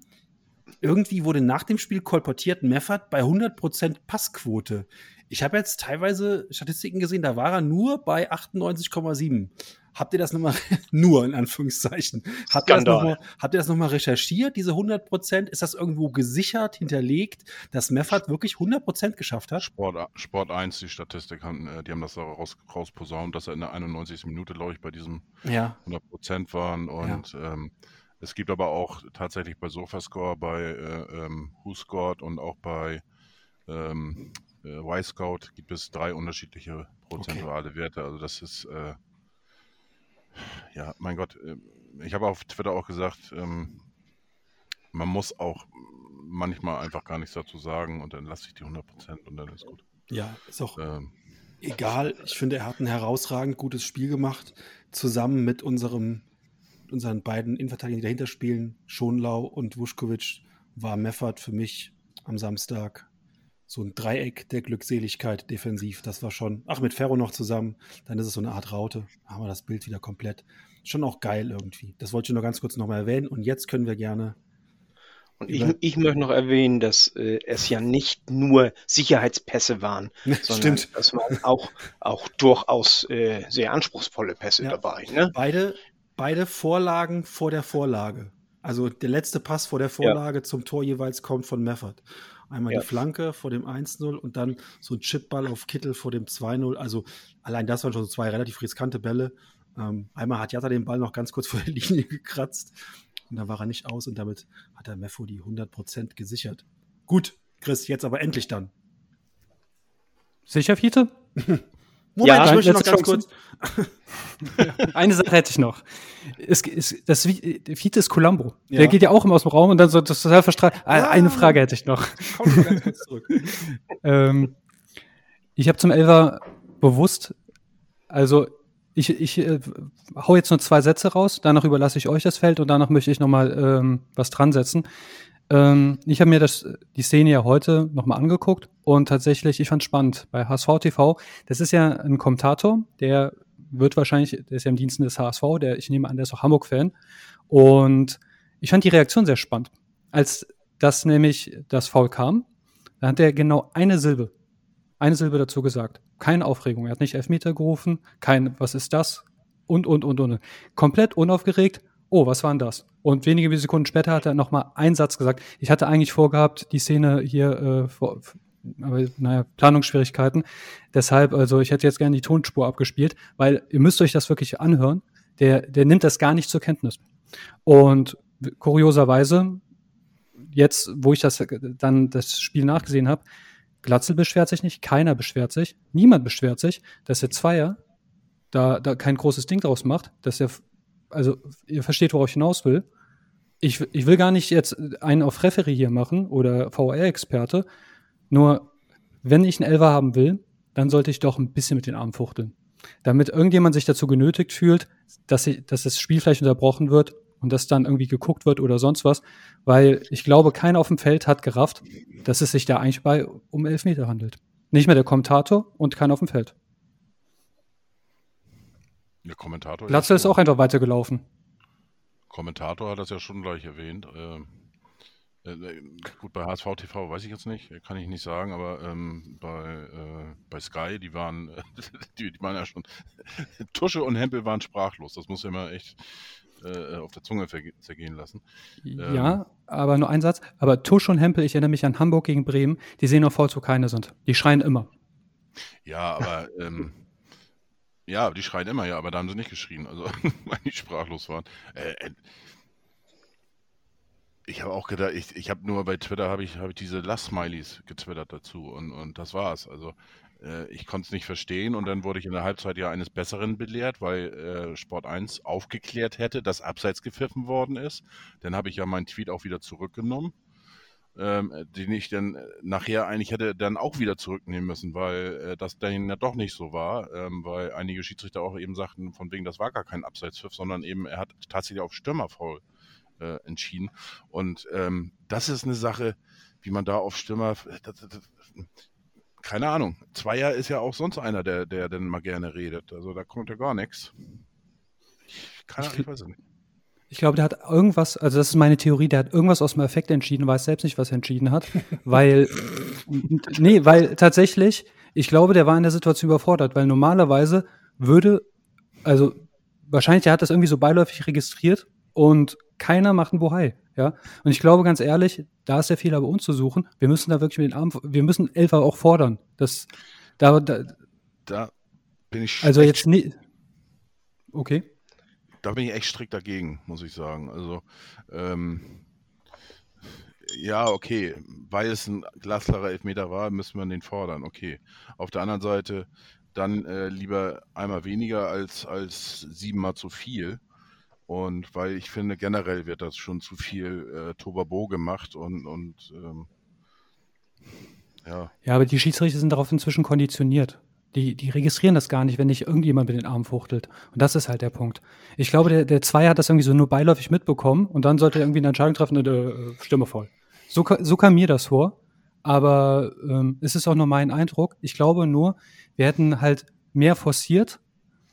irgendwie wurde nach dem Spiel kolportiert, Meffert bei 100% Passquote. Ich habe jetzt teilweise Statistiken gesehen, da war er nur bei 98,7. Habt ihr das nochmal, nur in Anführungszeichen, habt ihr das Skandal. nochmal habt ihr das noch mal recherchiert, diese 100%? Ist das irgendwo gesichert, hinterlegt, dass Meffert wirklich 100% geschafft hat? Sport, Sport 1, die Statistik, haben, äh, die haben das da raus, rausposaunt, dass er in der 91. Minute, glaube ich, bei diesem Ja. 100% waren. Und ähm, es gibt aber auch tatsächlich bei Sofascore, bei äh, ähm, WhoScored und auch bei ähm, äh, Y-Scout gibt es drei unterschiedliche prozentuale Werte. Also das ist, äh, ja, mein Gott, äh, ich habe auf Twitter auch gesagt, ähm, man muss auch manchmal einfach gar nichts dazu sagen und dann lasse ich die 100% und dann ist gut. Ja, ist auch Ähm, egal. Ich finde, er hat ein herausragend gutes Spiel gemacht, zusammen mit unserem, unseren beiden Innenverteidigern, die dahinter spielen, Schonlau und Vuskovic, war Meffert für mich am Samstag so ein Dreieck der Glückseligkeit defensiv. Das war schon, ach, mit Ferro noch zusammen, dann ist es so eine Art Raute. Haben wir das Bild wieder komplett. Schon auch geil irgendwie. Das wollte ich nur ganz kurz nochmal erwähnen. Und jetzt können wir gerne. Und ich, ich möchte noch erwähnen, dass äh, es ja nicht nur Sicherheitspässe waren, sondern Stimmt. es waren auch, auch durchaus äh, sehr anspruchsvolle Pässe Ja. dabei. Ne? Beide, beide Vorlagen vor der Vorlage. Also der letzte Pass vor der Vorlage zum Tor jeweils kommt von Meffert. Einmal Ja. die Flanke vor dem 1-0 und dann so ein Chipball auf Kittel vor dem 2-0. Also allein das waren schon so zwei relativ riskante Bälle. Ähm, einmal hat Jatta den Ball noch ganz kurz vor der Linie gekratzt und dann war er nicht aus und damit hat der Meffo die 100% gesichert. Gut, Chris, jetzt aber endlich dann. Sicher, Fiete? Moment, Ja, ich möchte noch ganz kurz. Eine Sache hätte ich noch. Es, es, das Vi- Vite ist Columbo. Ja. Der geht ja auch immer aus dem Raum und dann so das total verstrahlt. Ah, Ja. Eine Frage hätte ich noch. Komm noch ganz kurz zurück. ähm, ich habe zum Elfer bewusst, also ich, ich äh, hau jetzt nur zwei Sätze raus, danach überlasse ich euch das Feld und danach möchte ich nochmal ähm, was dran setzen. Ähm, ich habe mir das, die Szene ja heute nochmal angeguckt und tatsächlich, ich fand spannend bei HSV TV. Das ist ja ein Kommentator, der wird wahrscheinlich, der ist ja im Diensten des HSV, der, ich nehme an, der ist auch Hamburg-Fan. Und ich fand die Reaktion sehr spannend. Als das nämlich das Foul kam, da hat er genau eine Silbe, eine Silbe dazu gesagt. Keine Aufregung. Er hat nicht Elfmeter gerufen, kein, was ist das? Und, und, und, und. Komplett unaufgeregt. Oh, was war denn das? Und wenige Sekunden später hat er nochmal einen Satz gesagt. Ich hatte eigentlich vorgehabt, die Szene hier, äh, vor, aber naja, Planungsschwierigkeiten. Deshalb, also ich hätte jetzt gerne die Tonspur abgespielt, weil ihr müsst euch das wirklich anhören. Der, der nimmt das gar nicht zur Kenntnis. Und kurioserweise, jetzt, wo ich das dann das Spiel nachgesehen habe, Glatzel beschwert sich nicht, keiner beschwert sich, niemand beschwert sich, dass der Zweier da, da kein großes Ding draus macht, dass er, also ihr versteht, worauf ich hinaus will. Ich, ich will gar nicht jetzt einen auf Referee hier machen oder VR-Experte, nur wenn ich einen Elfer haben will, dann sollte ich doch ein bisschen mit den Armen fuchteln. Damit irgendjemand sich dazu genötigt fühlt, dass, ich, dass das Spiel vielleicht unterbrochen wird und dass dann irgendwie geguckt wird oder sonst was, weil ich glaube, keiner auf dem Feld hat gerafft, dass es sich da eigentlich bei um Elfmeter handelt. Nicht mehr der Kommentator und keiner auf dem Feld. Der Kommentator. Glatzel ist auch einfach weitergelaufen. Kommentator hat das ja schon gleich erwähnt. Ähm, äh, äh, gut, bei HSV TV weiß ich jetzt nicht, kann ich nicht sagen, aber ähm, bei, äh, bei Sky, die waren, die, die waren ja schon, Tusche und Hempel waren sprachlos. Das muss ja immer echt äh, auf der Zunge zergehen lassen. Ja, aber nur ein Satz. Aber Tusch und Hempel, ich erinnere mich an Hamburg gegen Bremen, die sehen auf voll zu keine sind. Die schreien immer. Ja, aber ähm, ja, die schreien immer, ja, aber da haben sie nicht geschrien, also weil die sprachlos waren. Äh, äh, ich habe auch gedacht, ich, ich habe nur bei Twitter habe ich, habe ich diese Lass-Smileys getwittert dazu und, und das war's. Also äh, ich konnte es nicht verstehen und dann wurde ich in der Halbzeit ja eines Besseren belehrt, weil äh, Sport 1 aufgeklärt hätte, dass abseits gepfiffen worden ist. Dann habe ich ja meinen Tweet auch wieder zurückgenommen ähm, den ich dann äh, nachher eigentlich hätte dann auch wieder zurücknehmen müssen, weil äh, das dann ja doch nicht so war, ähm, weil einige Schiedsrichter auch eben sagten, von wegen, das war gar kein Abseitspfiff, sondern eben er hat tatsächlich auf Stürmerfoul äh, entschieden. Und ähm, das ist eine Sache, wie man da auf Stürmer, das, das, das, keine Ahnung. Zweier ist ja auch sonst einer, der, der dann mal gerne redet. Also da kommt ja gar nichts. Ich, keine Ahnung, ich weiß es nicht. Ich glaube, der hat irgendwas, also das ist meine Theorie, der hat irgendwas aus dem Effekt entschieden, weiß selbst nicht, was er entschieden hat, weil, nee, weil tatsächlich, ich glaube, der war in der Situation überfordert, weil normalerweise würde, also wahrscheinlich, der hat das irgendwie so beiläufig registriert und keiner macht einen Bohai, ja. Und ich glaube, ganz ehrlich, da ist der Fehler bei uns zu suchen. Wir müssen da wirklich mit den Armen, wir müssen Elfer auch fordern. Das, da, da Da bin ich also jetzt nie, okay. Da bin ich echt strikt dagegen, muss ich sagen. Also, ähm, ja, okay, weil es ein glasklarer Elfmeter war, müssen wir den fordern, okay. Auf der anderen Seite dann äh, lieber einmal weniger als, als siebenmal zu viel. Und weil ich finde, generell wird das schon zu viel äh, Tobabo gemacht und, und ähm, ja, Ja, aber die Schiedsrichter sind darauf inzwischen konditioniert. Die, die registrieren das gar nicht, wenn nicht irgendjemand mit den Armen fuchtelt. Und das ist halt der Punkt. Ich glaube, der, der Zweier hat das irgendwie so nur beiläufig mitbekommen und dann sollte er irgendwie eine Entscheidung treffen und äh, Stimme voll. So, so kam mir das vor. Aber ähm, es ist auch nur mein Eindruck. Ich glaube nur, wir hätten halt mehr forciert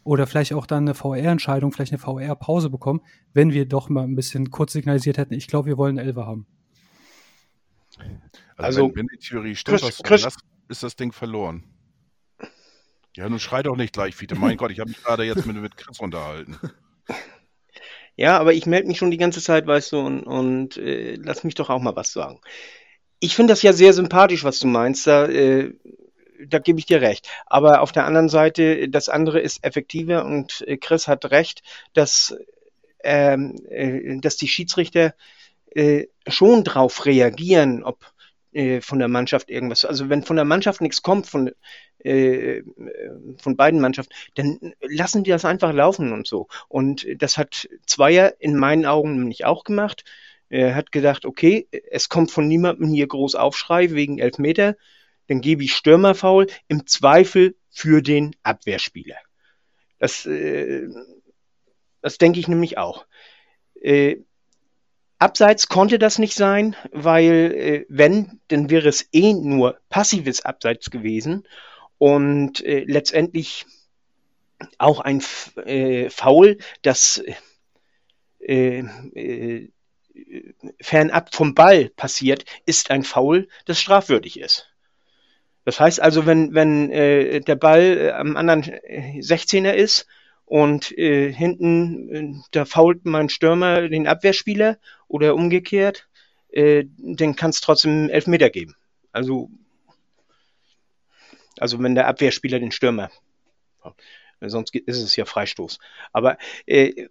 oder vielleicht auch dann eine VR-Entscheidung, vielleicht eine VR-Pause bekommen, wenn wir doch mal ein bisschen kurz signalisiert hätten, ich glaube, wir wollen eine Elfer haben. Also, Also, wenn, wenn die Theorie stimmt, Chris- was du Chris- ist das Ding verloren. Ja, nun schrei doch nicht gleich, Fiete. Mein Gott, ich habe mich gerade jetzt mit, mit Chris unterhalten. Ja, aber ich melde mich schon die ganze Zeit, weißt du, und, und äh, lass mich doch auch mal was sagen. Ich finde das ja sehr sympathisch, was du meinst. Da, äh, da gebe ich dir recht. Aber auf der anderen Seite, das andere ist effektiver und äh, Chris hat recht, dass, ähm, äh, dass die Schiedsrichter äh, schon drauf reagieren, ob äh, von der Mannschaft irgendwas. Also wenn von der Mannschaft nichts kommt, von, äh, von beiden Mannschaften, dann lassen die das einfach laufen und so. Und das hat Zweier in meinen Augen nämlich auch gemacht. Er hat gedacht, okay, es kommt von niemandem hier groß Aufschrei wegen Elfmeter, dann gebe ich Stürmerfaul im Zweifel für den Abwehrspieler. Das, äh, das denke ich nämlich auch. Äh, Abseits konnte das nicht sein, weil äh, wenn, dann wäre es eh nur passives Abseits gewesen und äh, letztendlich auch ein äh, Foul, das äh, äh, fernab vom Ball passiert, ist ein Foul, das strafwürdig ist. Das heißt also, wenn, wenn äh, der Ball äh, am anderen 16er ist und äh, hinten, äh, da fault mein Stürmer den Abwehrspieler oder umgekehrt, äh, dann kann es trotzdem Elfmeter geben. Also, also wenn der Abwehrspieler den Stürmer, sonst ist es ja Freistoß. Aber äh,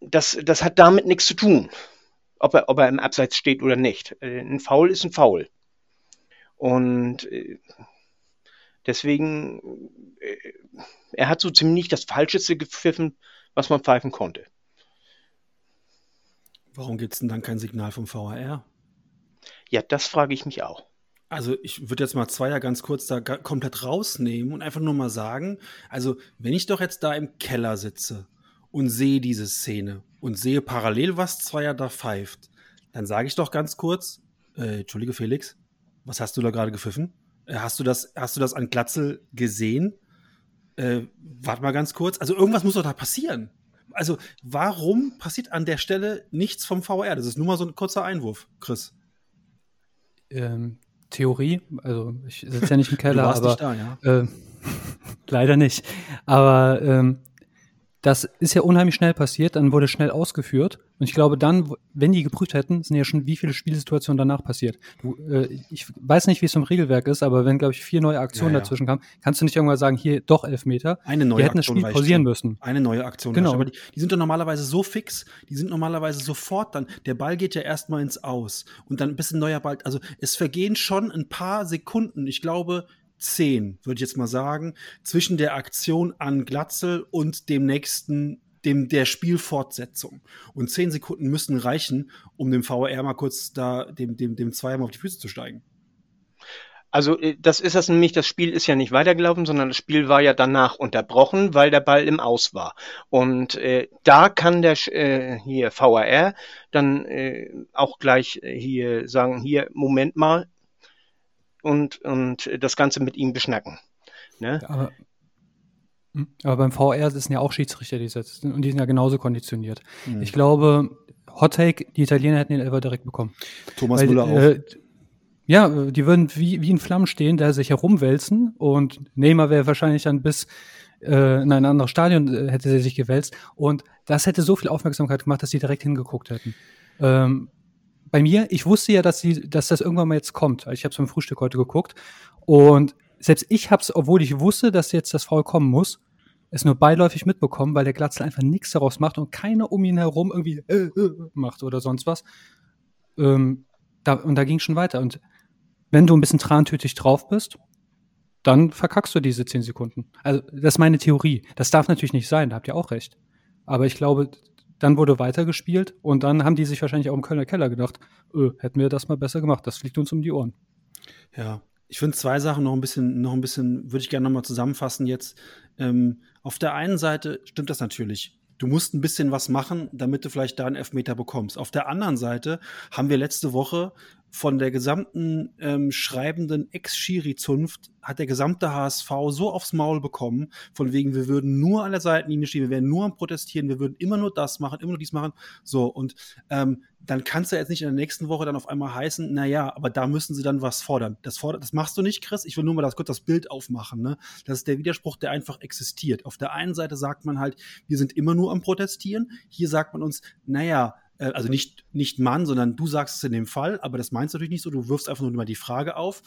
das, das hat damit nichts zu tun, ob er, ob er im Abseits steht oder nicht. Äh, ein Foul ist ein Foul. Und äh, deswegen, äh, er hat so ziemlich das Falscheste gepfiffen, was man pfeifen konnte. Warum gibt es denn dann kein Signal vom VAR? Ja, das frage ich mich auch. Also ich würde jetzt mal Zweier ganz kurz da komplett rausnehmen und einfach nur mal sagen, also wenn ich doch jetzt da im Keller sitze und sehe diese Szene und sehe parallel, was Zweier da pfeift, dann sage ich doch ganz kurz, äh, Entschuldige Felix, was hast du da gerade gepfiffen? Äh, hast du das, hast du das an Glatzel gesehen? Äh, warte mal ganz kurz. Also irgendwas muss doch da passieren. Also warum passiert an der Stelle nichts vom VR? Das ist nur mal so ein kurzer Einwurf, Chris. Ähm, Theorie, also ich sitze ja nicht im Keller, aber da, ja. äh, leider nicht. Aber ähm, das ist ja unheimlich schnell passiert, dann wurde schnell ausgeführt. Und ich glaube, dann, wenn die geprüft hätten, sind ja schon wie viele Spielsituationen danach passiert. Du, äh, ich weiß nicht, wie es im Regelwerk ist, aber wenn, glaube ich, vier neue Aktionen Ja, ja. dazwischen kamen, kannst du nicht irgendwann sagen, hier doch Elfmeter. Eine neue Die hätten das Aktion Spiel reicht pausieren müssen. Eine neue Aktion. Genau. Aber die, die sind doch normalerweise so fix, die sind normalerweise sofort dann. Der Ball geht ja erstmal ins Aus und dann ein bisschen neuer Ball. Also es vergehen schon ein paar Sekunden. Ich glaube, zehn, würde ich jetzt mal sagen, zwischen der Aktion an Glatzel und dem nächsten, dem der Spielfortsetzung. Und zehn Sekunden müssen reichen, um dem VR mal kurz da, dem, dem, dem Zweier mal auf die Füße zu steigen. Also äh, das ist das nämlich, das Spiel ist ja nicht weitergelaufen, sondern das Spiel war ja danach unterbrochen, weil der Ball im Aus war. Und äh, da kann der äh, hier VAR dann äh, auch gleich äh, hier sagen, hier, Moment mal, und, und das Ganze mit ihm beschnacken. Ne? Aber, Hm, aber beim VR sind ja auch Schiedsrichter, die sitzen und die sind ja genauso konditioniert. Hm. Ich glaube, Hot Take, die Italiener hätten den Elfer direkt bekommen. Thomas Weil, Müller auch. äh, ja, die würden wie, wie in Flammen stehen, da sich herumwälzen und Neymar wäre wahrscheinlich dann bis äh, in ein anderes Stadion äh, hätte er sich gewälzt und das hätte so viel Aufmerksamkeit gemacht, dass die direkt hingeguckt hätten. Ähm, bei mir, ich wusste ja, dass, die, dass das irgendwann mal jetzt kommt. Ich habe es beim Frühstück heute geguckt und selbst ich habe es, obwohl ich wusste, dass jetzt das Foul kommen muss, es nur beiläufig mitbekommen, weil der Glatzel einfach nichts daraus macht und keiner um ihn herum irgendwie äh, äh, macht oder sonst was. Ähm, da, und da ging schon weiter. Und wenn du ein bisschen trantütig drauf bist, dann verkackst du diese 10 Sekunden. Also, das ist meine Theorie. Das darf natürlich nicht sein, da habt ihr auch recht. Aber ich glaube, dann wurde weitergespielt und dann haben die sich wahrscheinlich auch im Kölner Keller gedacht, öh, hätten wir das mal besser gemacht, das fliegt uns um die Ohren. Ja, ich finde zwei Sachen noch ein bisschen, noch ein bisschen, würde ich gerne nochmal zusammenfassen jetzt. Ähm, auf der einen Seite stimmt das natürlich. Du musst ein bisschen was machen, damit du vielleicht da einen Elfmeter bekommst. Auf der anderen Seite haben wir letzte Woche von der gesamten ähm, schreibenden Ex-Schiri-Zunft hat der gesamte HSV so aufs Maul bekommen, von wegen, wir würden nur an der Seitenlinie stehen, wir wären nur am Protestieren, wir würden immer nur das machen, immer nur dies machen. So, und ähm, dann kannst du jetzt nicht in der nächsten Woche dann auf einmal heißen, naja, aber da müssen sie dann was fordern. Das, fordert, das machst du nicht, Chris. Ich will nur mal das, kurz das Bild aufmachen. Ne? Das ist der Widerspruch, der einfach existiert. Auf der einen Seite sagt man halt, wir sind immer nur am Protestieren. Hier sagt man uns, naja, also nicht, nicht Mann, sondern du sagst es in dem Fall, aber das meinst du natürlich nicht so, du wirfst einfach nur mal die Frage auf.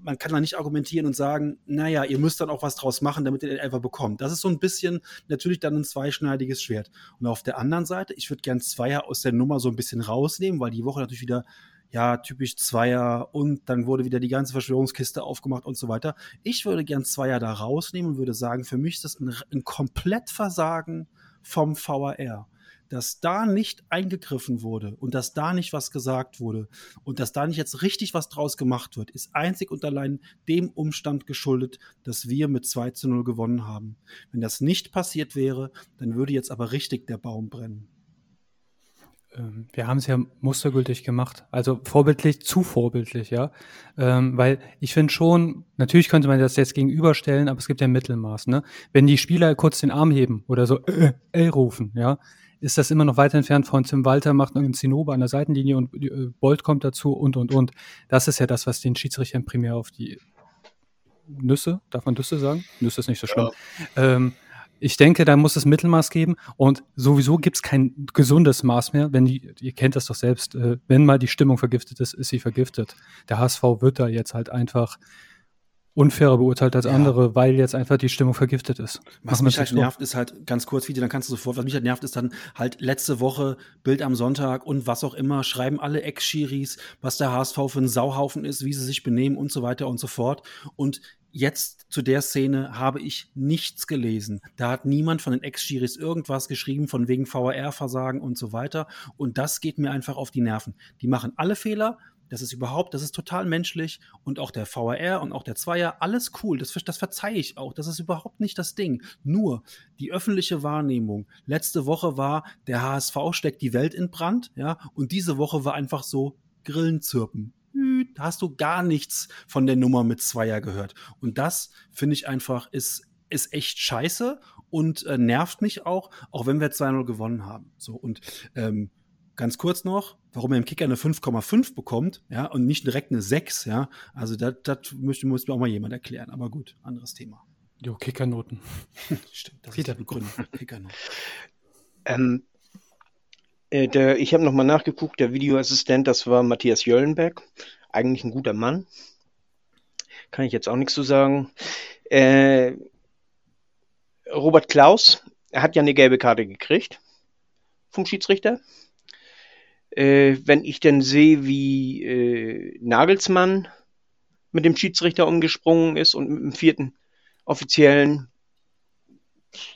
Man kann da nicht argumentieren und sagen, naja, ihr müsst dann auch was draus machen, damit ihr den Elfer bekommt. Das ist so ein bisschen natürlich dann ein zweischneidiges Schwert. Und auf der anderen Seite, ich würde gern Zweier aus der Nummer so ein bisschen rausnehmen, weil die Woche natürlich wieder ja, typisch Zweier und dann wurde wieder die ganze Verschwörungskiste aufgemacht und so weiter. Ich würde gern Zweier da rausnehmen und würde sagen, für mich ist das ein, ein Komplettversagen vom VAR dass da nicht eingegriffen wurde und dass da nicht was gesagt wurde und dass da nicht jetzt richtig was draus gemacht wird, ist einzig und allein dem Umstand geschuldet, dass wir mit 2 zu 0 gewonnen haben. Wenn das nicht passiert wäre, dann würde jetzt aber richtig der Baum brennen. Ähm, wir haben es ja mustergültig gemacht, also vorbildlich, zu vorbildlich, ja. Ähm, weil ich finde schon, natürlich könnte man das jetzt gegenüberstellen, aber es gibt ja Mittelmaß, ne? Wenn die Spieler kurz den Arm heben oder so äh, äh, rufen, ja, ist das immer noch weit entfernt von Tim Walter macht irgendeinen Zinnober an der Seitenlinie und äh, Bolt kommt dazu und, und, und. Das ist ja das, was den Schiedsrichtern primär auf die Nüsse, darf man Nüsse sagen? Nüsse ist nicht so schlimm. Ja. Ähm, ich denke, da muss es Mittelmaß geben und sowieso gibt es kein gesundes Maß mehr. Wenn die, ihr kennt das doch selbst, äh, wenn mal die Stimmung vergiftet ist, ist sie vergiftet. Der HSV wird da jetzt halt einfach unfairer beurteilt als ja. andere, weil jetzt einfach die Stimmung vergiftet ist. Was mich halt nervt, ist halt ganz kurz, Video, dann kannst du sofort, was mich halt nervt, ist dann halt letzte Woche Bild am Sonntag und was auch immer, schreiben alle Ex-Schiris, was der HSV für ein Sauhaufen ist, wie sie sich benehmen und so weiter und so fort. Und jetzt zu der Szene habe ich nichts gelesen. Da hat niemand von den Ex-Schiris irgendwas geschrieben, von wegen VAR-Versagen und so weiter. Und das geht mir einfach auf die Nerven. Die machen alle Fehler, das ist überhaupt, das ist total menschlich und auch der VAR und auch der Zweier, alles cool, das, das verzeihe ich auch, das ist überhaupt nicht das Ding. Nur die öffentliche Wahrnehmung. Letzte Woche war, der HSV steckt die Welt in Brand, ja, und diese Woche war einfach so Grillenzirpen. Da hast du gar nichts von der Nummer mit Zweier gehört. Und das finde ich einfach ist, ist echt scheiße und äh, nervt mich auch, auch wenn wir 2-0 gewonnen haben. So und ähm, Ganz kurz noch, warum er im Kicker eine 5,5 bekommt, ja, und nicht direkt eine 6, ja. Also das, das müsste, muss mir auch mal jemand erklären. Aber gut, anderes Thema. Jo, Kickernoten. Stimmt, das Peter begründet. Kickernoten. Ähm, äh, der, ich habe nochmal nachgeguckt, der Videoassistent, das war Matthias Jöllenberg. Eigentlich ein guter Mann. Kann ich jetzt auch nichts zu sagen. Äh, Robert Klaus, er hat ja eine gelbe Karte gekriegt vom Schiedsrichter wenn ich dann sehe, wie äh, Nagelsmann mit dem Schiedsrichter umgesprungen ist und mit dem vierten offiziellen,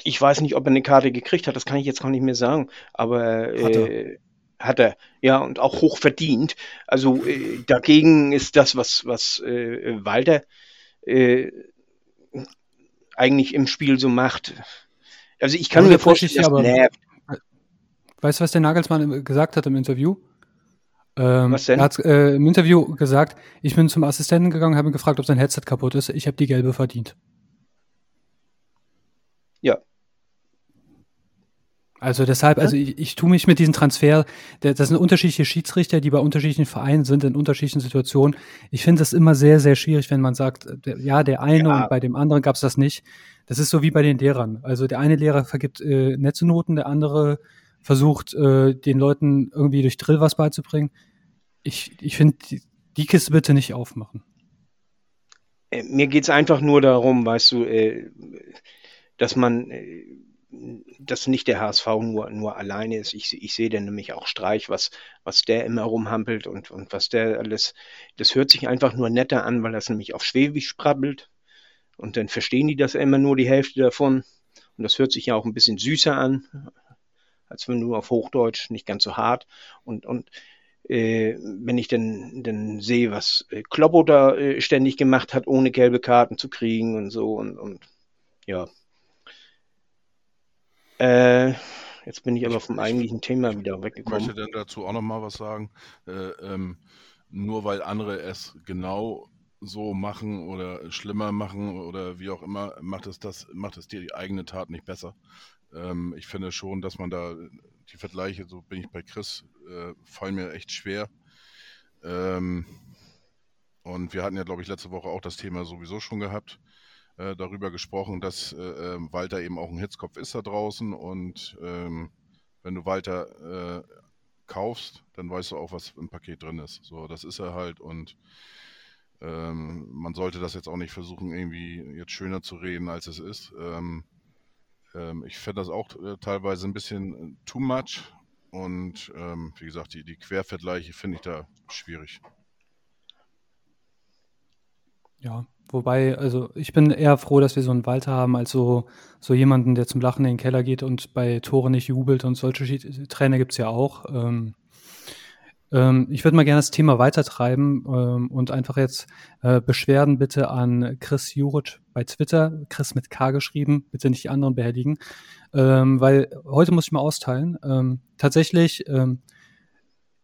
ich weiß nicht, ob er eine Karte gekriegt hat, das kann ich jetzt gar nicht mehr sagen, aber äh, hat er. Hat er, ja, und auch hoch verdient. Also äh, dagegen ist das, was, was äh, Walter äh, eigentlich im Spiel so macht. Also ich kann mir vorstellen, dass aber, nervt. Weißt du, was der Nagelsmann gesagt hat im Interview? Ähm, was denn? Er hat äh, im Interview gesagt, ich bin zum Assistenten gegangen, habe ihn gefragt, ob sein Headset kaputt ist. Ich habe die gelbe verdient. Ja. Also deshalb, also ich, ich tue mich mit diesem Transfer, das sind unterschiedliche Schiedsrichter, die bei unterschiedlichen Vereinen sind, in unterschiedlichen Situationen. Ich finde das immer sehr, sehr schwierig, wenn man sagt, der, ja, der eine ja. und bei dem anderen gab es das nicht. Das ist so wie bei den Lehrern. Also der eine Lehrer vergibt äh, nette Noten, der andere versucht, äh, den Leuten irgendwie durch Drill was beizubringen. Ich, ich finde, die, die Kiste bitte nicht aufmachen. Äh, mir geht es einfach nur darum, weißt du, äh, dass man, äh, dass nicht der HSV nur, nur alleine ist. Ich, ich sehe dann nämlich auch Streich, was, was der immer rumhampelt und, und was der alles, das hört sich einfach nur netter an, weil das nämlich auf Schwäbisch sprabbelt. Und dann verstehen die das immer nur die Hälfte davon. Und das hört sich ja auch ein bisschen süßer an als wenn du auf Hochdeutsch, nicht ganz so hart. Und, und äh, wenn ich dann, dann sehe, was äh, Kloppo da äh, ständig gemacht hat, ohne gelbe Karten zu kriegen und so und, und ja. Äh, jetzt bin ich aber vom eigentlichen Thema wieder weggekommen. Ich möchte dann dazu auch noch mal was sagen. Äh, ähm, nur weil andere es genau so machen oder schlimmer machen oder wie auch immer, macht es das, macht es dir die eigene Tat nicht besser. Ähm, ich finde schon, dass man da die Vergleiche, so bin ich bei Chris, äh, fallen mir echt schwer. Ähm, und wir hatten ja, glaube ich, letzte Woche auch das Thema sowieso schon gehabt, äh, darüber gesprochen, dass äh, ähm, Walter eben auch ein Hitzkopf ist da draußen und ähm, wenn du Walter äh, kaufst, dann weißt du auch, was im Paket drin ist. So, das ist er halt und ähm, man sollte das jetzt auch nicht versuchen, irgendwie jetzt schöner zu reden, als es ist. Ähm, ähm, ich finde das auch äh, teilweise ein bisschen äh, too much. Und ähm, wie gesagt, die, die Quervergleiche finde ich da schwierig. Ja, wobei, also ich bin eher froh, dass wir so einen Walter haben, als so, so jemanden, der zum Lachen in den Keller geht und bei Toren nicht jubelt und solche Trainer gibt's ja auch. Ähm, ähm, ich würde mal gerne das Thema weitertreiben ähm, und einfach jetzt äh, Beschwerden bitte an Chris Juric bei Twitter, Chris mit K geschrieben, bitte nicht die anderen behelligen, ähm, weil heute muss ich mal austeilen. Ähm, tatsächlich, ähm,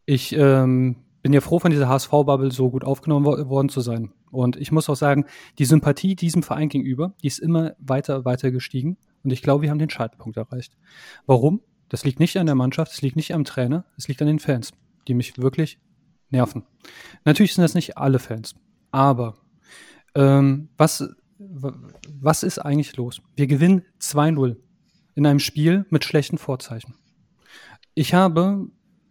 ich ähm, bin ja froh, von dieser HSV-Bubble so gut aufgenommen wo worden zu sein. Und ich muss auch sagen, die Sympathie diesem Verein gegenüber, die ist immer weiter, weiter gestiegen. Und ich glaube, wir haben den Schaltpunkt erreicht. Warum? Das liegt nicht an der Mannschaft, es liegt nicht am Trainer, es liegt an den Fans, die mich wirklich nerven. Natürlich sind das nicht alle Fans, aber ähm, was, was ist eigentlich los? Wir gewinnen 2-0 in einem Spiel mit schlechten Vorzeichen. Ich habe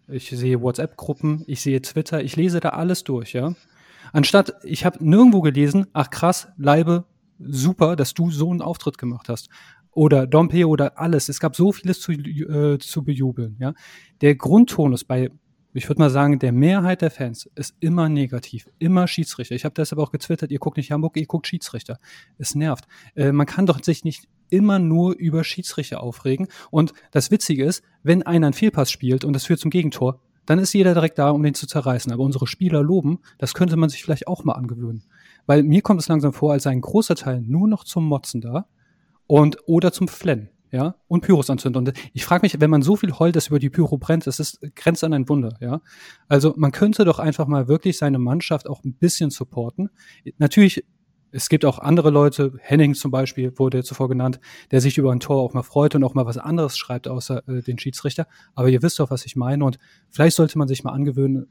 ich sehe WhatsApp-Gruppen, ich sehe Twitter, ich lese da alles durch, ja. Anstatt, ich habe nirgendwo gelesen, ach krass, Leibe, super, dass du so einen Auftritt gemacht hast. Oder Dompe oder alles. Es gab so vieles zu, äh, zu bejubeln, ja. Der Grundtonus bei, ich würde mal sagen, der Mehrheit der Fans ist immer negativ, immer Schiedsrichter. Ich habe deshalb auch getwittert, ihr guckt nicht Hamburg, ihr guckt Schiedsrichter. Es nervt. Äh, man kann doch sich nicht immer nur über Schiedsrichter aufregen. Und das Witzige ist, wenn einer einen Fehlpass spielt und das führt zum Gegentor, dann ist jeder direkt da, um den zu zerreißen. Aber unsere Spieler loben, das könnte man sich vielleicht auch mal angewöhnen. Weil mir kommt es langsam vor, als sei ein großer Teil nur noch zum Motzen da und oder zum Flennen. Ja, und Pyros anzünden. Und ich frage mich, wenn man so viel heult, dass über die Pyro brennt, das ist, grenzt an ein Wunder, ja. Also man könnte doch einfach mal wirklich seine Mannschaft auch ein bisschen supporten. Natürlich es gibt auch andere Leute, Henning zum Beispiel wurde zuvor genannt, der sich über ein Tor auch mal freut und auch mal was anderes schreibt außer äh, den Schiedsrichter. Aber ihr wisst doch, was ich meine. Und vielleicht sollte man sich mal angewöhnen,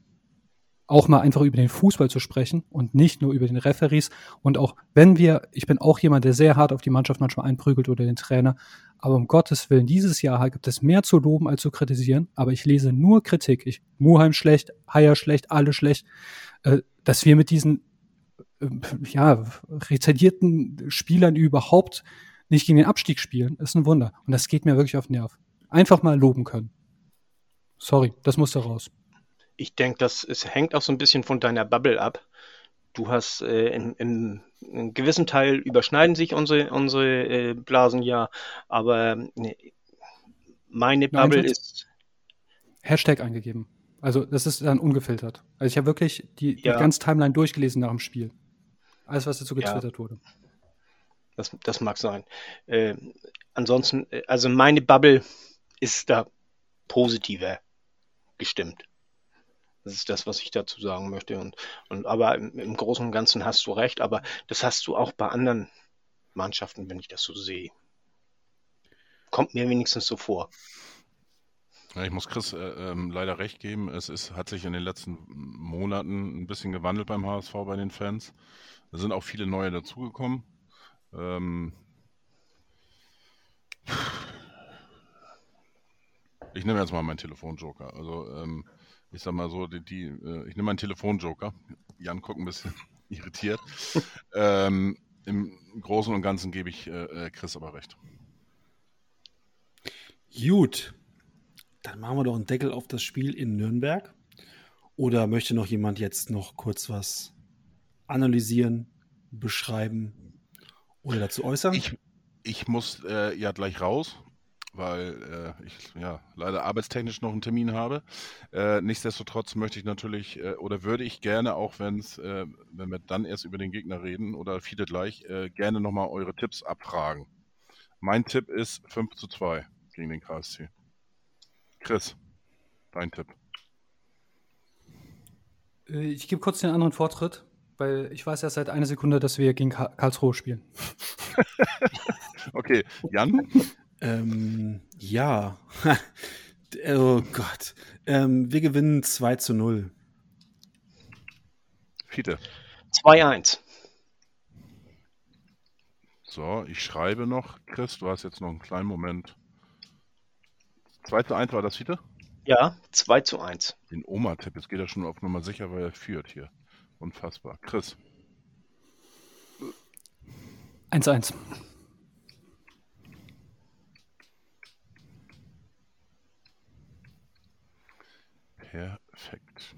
auch mal einfach über den Fußball zu sprechen und nicht nur über den Referees. Und auch wenn wir, ich bin auch jemand, der sehr hart auf die Mannschaft manchmal einprügelt oder den Trainer, aber um Gottes Willen, dieses Jahr gibt es mehr zu loben als zu kritisieren. Aber ich lese nur Kritik. Ich, Muheim schlecht, Haier schlecht, alle schlecht. Äh, dass wir mit diesen ähm, ja, rezidierten Spielern überhaupt nicht gegen den Abstieg spielen, ist ein Wunder. Und das geht mir wirklich auf den Nerv. Einfach mal loben können. Sorry, das musste raus. Ich denke, das es hängt auch so ein bisschen von deiner Bubble ab. Du hast äh, in, in, in einem gewissen Teil überschneiden sich unsere, unsere äh, Blasen ja, aber äh, meine Bubble ist. Hashtag eingegeben. Also das ist dann ungefiltert. Also ich habe wirklich die, die ja. ganze Timeline durchgelesen nach dem Spiel. Alles, was dazu getwittert ja. wurde. Das, das mag sein. Äh, ansonsten, äh, also meine Bubble ist da positiver gestimmt. Das ist das, was ich dazu sagen möchte. Und, und aber im, im Großen und Ganzen hast du recht, aber das hast du auch bei anderen Mannschaften, wenn ich das so sehe. Kommt mir wenigstens so vor. Ich muss Chris äh, ähm, leider recht geben. Es ist, hat sich in den letzten Monaten ein bisschen gewandelt beim HSV bei den Fans. Da sind auch viele neue dazugekommen. Ähm, ich nehme jetzt mal meinen Telefonjoker. Also ähm, ich sag mal so, die, die äh, ich nehme meinen Telefonjoker. Jan guckt ein bisschen irritiert. ähm, Im Großen und Ganzen gebe ich äh, äh, Chris aber recht. Gut, dann machen wir doch einen Deckel auf das Spiel in Nürnberg. Oder möchte noch jemand jetzt noch kurz was analysieren, beschreiben oder dazu äußern? Ich, ich muss äh, ja gleich raus, weil äh, ich ja leider arbeitstechnisch noch einen Termin habe. Äh, nichtsdestotrotz möchte ich natürlich äh, oder würde ich gerne, auch wenn es, äh, wenn wir dann erst über den Gegner reden oder viele gleich, äh, gerne nochmal eure Tipps abfragen. Mein Tipp ist 5 zu 2 gegen den KSC. Chris, dein Tipp. Ich gebe kurz den anderen Vortritt weil ich weiß ja seit einer Sekunde, dass wir gegen Karlsruhe spielen. okay, Jan? Ähm, ja. oh Gott. Ähm, wir gewinnen 2 zu 0. Fiete. 2-1. So, ich schreibe noch. Chris, du hast jetzt noch einen kleinen Moment. 2 zu 1 war das, Fiete? Ja, 2 zu 1. Den Oma-Tipp, jetzt geht er schon auf Nummer sicher, weil er führt hier. Unfassbar. Chris. 1-1. Perfekt.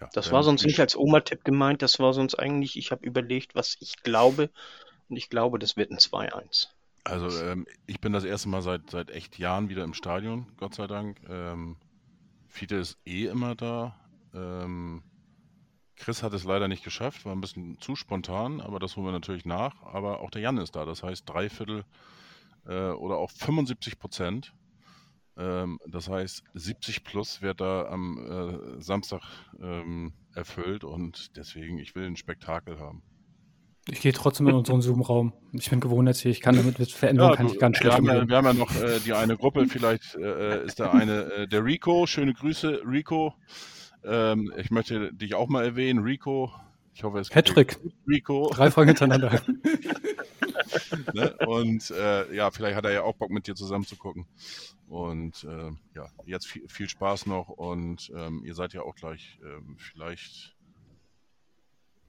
Ja, das war sonst nicht als Oma-Tipp gemeint, das war sonst eigentlich, ich habe überlegt, was ich glaube und ich glaube, das wird ein 2-1. Also ähm, ich bin das erste Mal seit, seit echt Jahren wieder im Stadion, Gott sei Dank. Ähm, Fiete ist eh immer da. Ähm, Chris hat es leider nicht geschafft, war ein bisschen zu spontan, aber das holen wir natürlich nach. Aber auch der Jan ist da, das heißt drei Viertel äh, oder auch 75 Prozent ähm, das heißt 70 plus wird da am äh, Samstag ähm, erfüllt und deswegen, ich will ein Spektakel haben. Ich gehe trotzdem in unseren Zoom-Raum. Ich bin gewohnt jetzt hier. Ich kann damit mit Veränderungen kann du, ich ganz wir, schlecht haben ja, wir haben ja noch äh, die eine Gruppe, vielleicht äh, ist da eine, äh, der Rico, schöne Grüße, Rico. Ähm, ich möchte dich auch mal erwähnen, Rico. Ich hoffe, es gut, Rico. Drei Fragen hintereinander. Ne? Und äh, ja, vielleicht hat er ja auch Bock mit dir zusammen zu gucken. Und äh, ja, jetzt viel, viel Spaß noch und ähm, ihr seid ja auch gleich ähm, vielleicht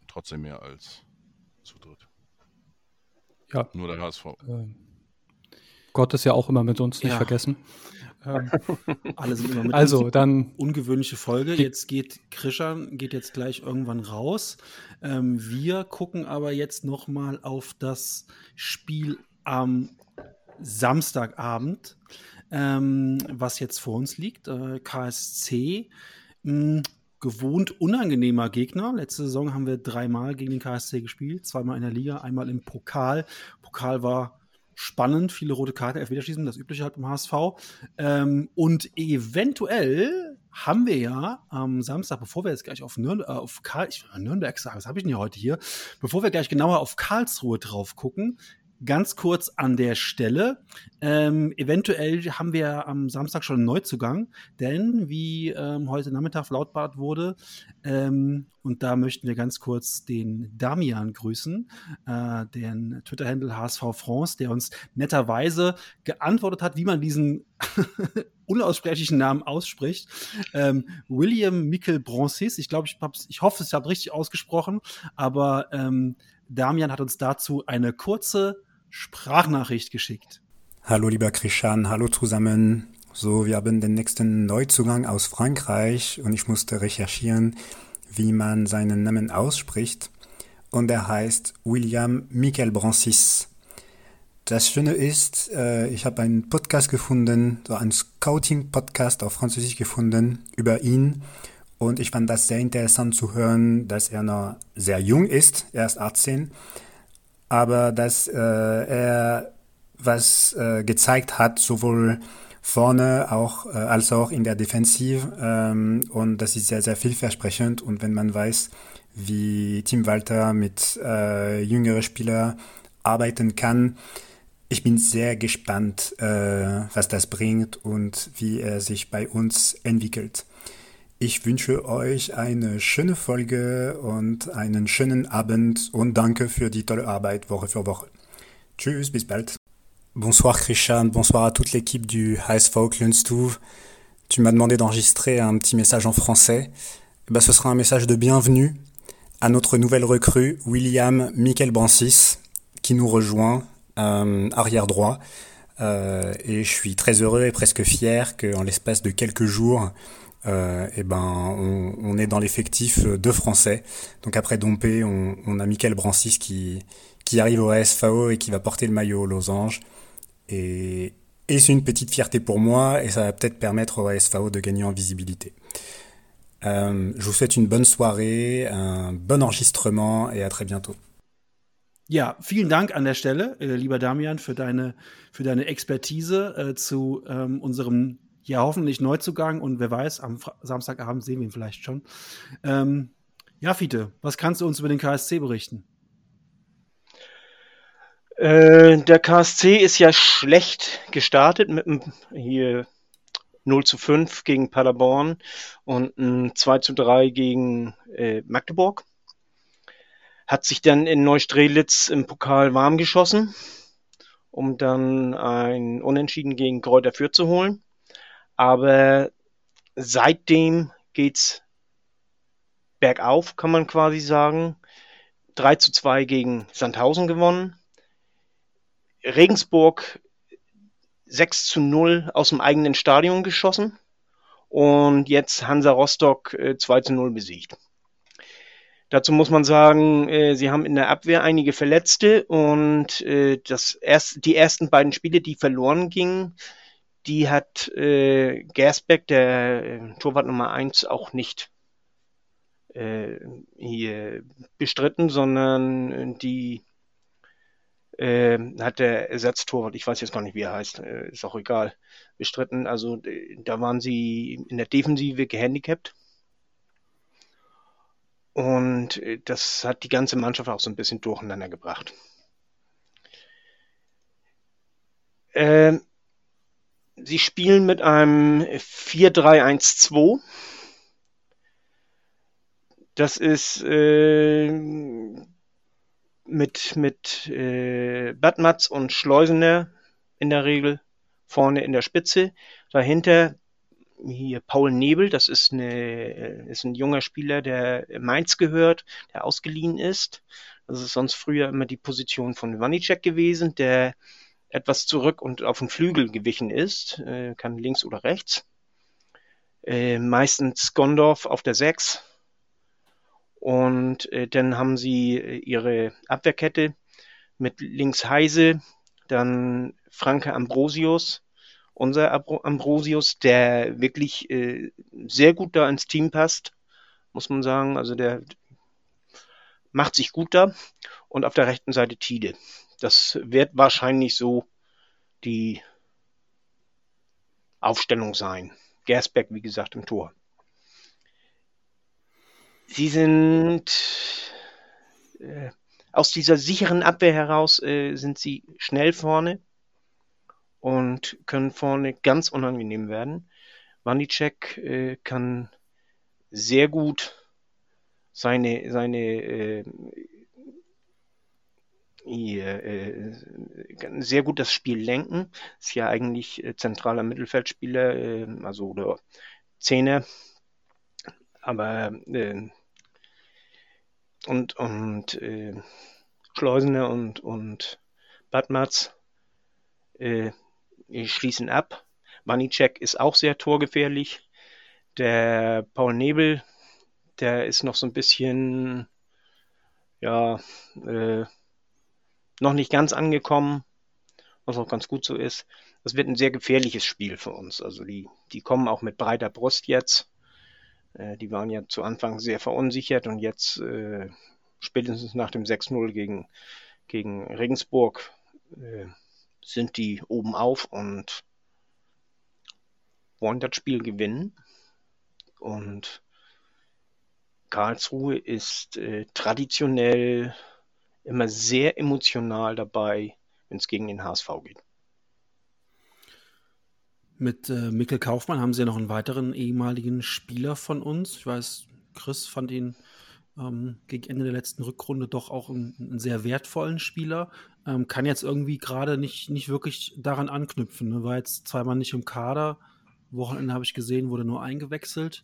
trotzdem mehr als zu dritt. Ja. Nur der HSV. Ähm, Gott ist ja auch immer mit uns, nicht Ja. vergessen. Ähm, Alle sind immer mit also, dann ungewöhnliche Folge. Jetzt geht Krishan geht jetzt gleich irgendwann raus. Ähm, wir gucken aber jetzt noch mal auf das Spiel am Samstagabend, ähm, was jetzt vor uns liegt. Äh, KSC, mh, gewohnt unangenehmer Gegner. Letzte Saison haben wir dreimal gegen den KSC gespielt, zweimal in der Liga, einmal im Pokal. Pokal war spannend, viele rote Karten, Elfmeterschießen, das übliche halt im HSV. Ähm, und eventuell haben wir ja am Samstag, bevor wir jetzt gleich auf, Nürn äh, auf Karl ich will Nürnberg sagen, was habe ich denn hier heute hier? Bevor wir gleich genauer auf Karlsruhe drauf gucken, ganz kurz an der Stelle. Ähm, eventuell haben wir am Samstag schon einen Neuzugang, denn wie ähm, heute Nachmittag verlautbart wurde, ähm, und da möchten wir ganz kurz den Damian grüßen, äh, den Twitter-Handle HSV France, der uns netterweise geantwortet hat, wie man diesen unaussprechlichen Namen ausspricht. Ähm, William Mikkel Broncis, ich glaube, ich, ich hoffe, ich habe richtig ausgesprochen, aber ähm, Damian hat uns dazu eine kurze Sprachnachricht geschickt. Hallo lieber Krishan, hallo zusammen. So, wir haben den nächsten Neuzugang aus Frankreich und ich musste recherchieren, wie man seinen Namen ausspricht. Und er heißt William Michael Brancis. Das Schöne ist, äh, ich habe einen Podcast gefunden, so einen Scouting-Podcast auf Französisch gefunden über ihn. Und ich fand das sehr interessant zu hören, dass er noch sehr jung ist, er ist 18, aber dass äh, er was äh, gezeigt hat, sowohl vorne auch äh, als auch in der Defensive. Ähm, und das ist sehr, sehr vielversprechend. Und wenn man weiß, wie Tim Walter mit äh, jüngeren Spielern arbeiten kann, ich bin sehr gespannt, äh, was das bringt und wie er sich bei uns entwickelt. Ich wünsche euch eine schöne Folge und einen schönen Abend und danke für die tolle Arbeit Woche für Woche. Tschüss, bis bald. Bonsoir Christian, bonsoir à toute l'équipe du HSV Klunstouv. Tu m'as demandé d'enregistrer un petit message en français. Eh ben, ce sera un message de bienvenue à notre nouvelle recrue, William Michael Brancis, qui nous rejoint, euh, arrière droit. Euh, et je suis très heureux et presque fier qu'en l'espace de quelques jours, euh, eh ben, on, est dans l'effectif de Français. Donc après Dompé, on, on a Michael Brancis qui, qui arrive au ASFAO et qui va porter le maillot aux losanges. Et, et c'est une petite fierté pour moi et ça va peut-être permettre au ASFAO de gagner en visibilité. Euh, je vous souhaite une bonne soirée, un bon enregistrement et à très bientôt. Ja, vielen Dank an der Stelle, äh, lieber Damian, für deine, für deine Expertise äh, zu ähm, unserem ja hoffentlich Neuzugang und wer weiß, am Fra Samstagabend sehen wir ihn vielleicht schon. Ähm, ja, Fiete, was kannst du uns über den KSC berichten? Äh, der KSC ist ja schlecht gestartet mit einem hier 0 zu 5 gegen Paderborn und ein 2 zu 3 gegen äh, Magdeburg. Hat sich dann in Neustrelitz im Pokal warm geschossen, um dann ein Unentschieden gegen Kräuter Fürth zu holen. Aber seitdem geht's bergauf, kann man quasi sagen. 3 zu 2 gegen Sandhausen gewonnen. Regensburg 6 zu 0 aus dem eigenen Stadion geschossen und jetzt Hansa Rostock äh, 2 zu 0 besiegt. Dazu muss man sagen, äh, sie haben in der Abwehr einige Verletzte und äh, das erst, die ersten beiden Spiele, die verloren gingen, die hat äh, Gersbeck, der äh, Torwart Nummer eins, auch nicht äh, hier bestritten, sondern die äh, hat der Ersatztorwart, ich weiß jetzt gar nicht, wie er heißt, äh, ist auch egal, bestritten. Also da waren sie in der Defensive gehandicapt. Und äh, das hat die ganze Mannschaft auch so ein bisschen durcheinander gebracht. Ähm, sie spielen mit einem 4-3-1-2. Das ist äh, mit, mit äh, Badmatz und Schleusener in der Regel vorne in der Spitze. Dahinter hier Paul Nebel, das ist, eine, ist ein junger Spieler, der Mainz gehört, der ausgeliehen ist. Das ist sonst früher immer die Position von Wanicek gewesen, der etwas zurück und auf den Flügel gewichen ist, äh, kann links oder rechts. Äh, meistens Gondorf auf der 6 und äh, dann haben sie äh, ihre Abwehrkette mit links Heise, dann Franke Ambrosius, unser Ambrosius, der wirklich äh, sehr gut da ins Team passt, muss man sagen. Also der macht sich gut da. Und auf der rechten Seite Tide. Das wird wahrscheinlich so die Aufstellung sein. Gersbeck, wie gesagt, im Tor. Sie sind äh, aus dieser sicheren Abwehr heraus äh, sind sie schnell vorne und können vorne ganz unangenehm werden. Wanicek äh, kann sehr gut seine, seine äh, sehr gut das Spiel lenken. Ist ja eigentlich äh, zentraler Mittelfeldspieler, äh, also oder Zehner aber äh, und und äh, Schleusener und und Badmatz äh, schließen ab. Wanicek ist auch sehr torgefährlich. Der Paul Nebel, der ist noch so ein bisschen ja äh, noch nicht ganz angekommen, was auch ganz gut so ist. Das wird ein sehr gefährliches Spiel für uns. Also die, die kommen auch mit breiter Brust jetzt. Äh, die waren ja zu Anfang sehr verunsichert und jetzt äh, spätestens nach dem 6-0 gegen, gegen Regensburg äh, sind die oben auf und wollen das Spiel gewinnen. Und Karlsruhe ist äh, traditionell immer sehr emotional dabei, wenn es gegen den HSV geht. Mit äh, Mikkel Kaufmann haben sie ja noch einen weiteren ehemaligen Spieler von uns. Ich weiß, Chris fand ihn ähm, gegen Ende der letzten Rückrunde doch auch einen, einen sehr wertvollen Spieler. Ähm, kann jetzt irgendwie gerade nicht, nicht wirklich daran anknüpfen. Ne? War jetzt zweimal nicht im Kader. Wochenende habe ich gesehen, wurde nur eingewechselt.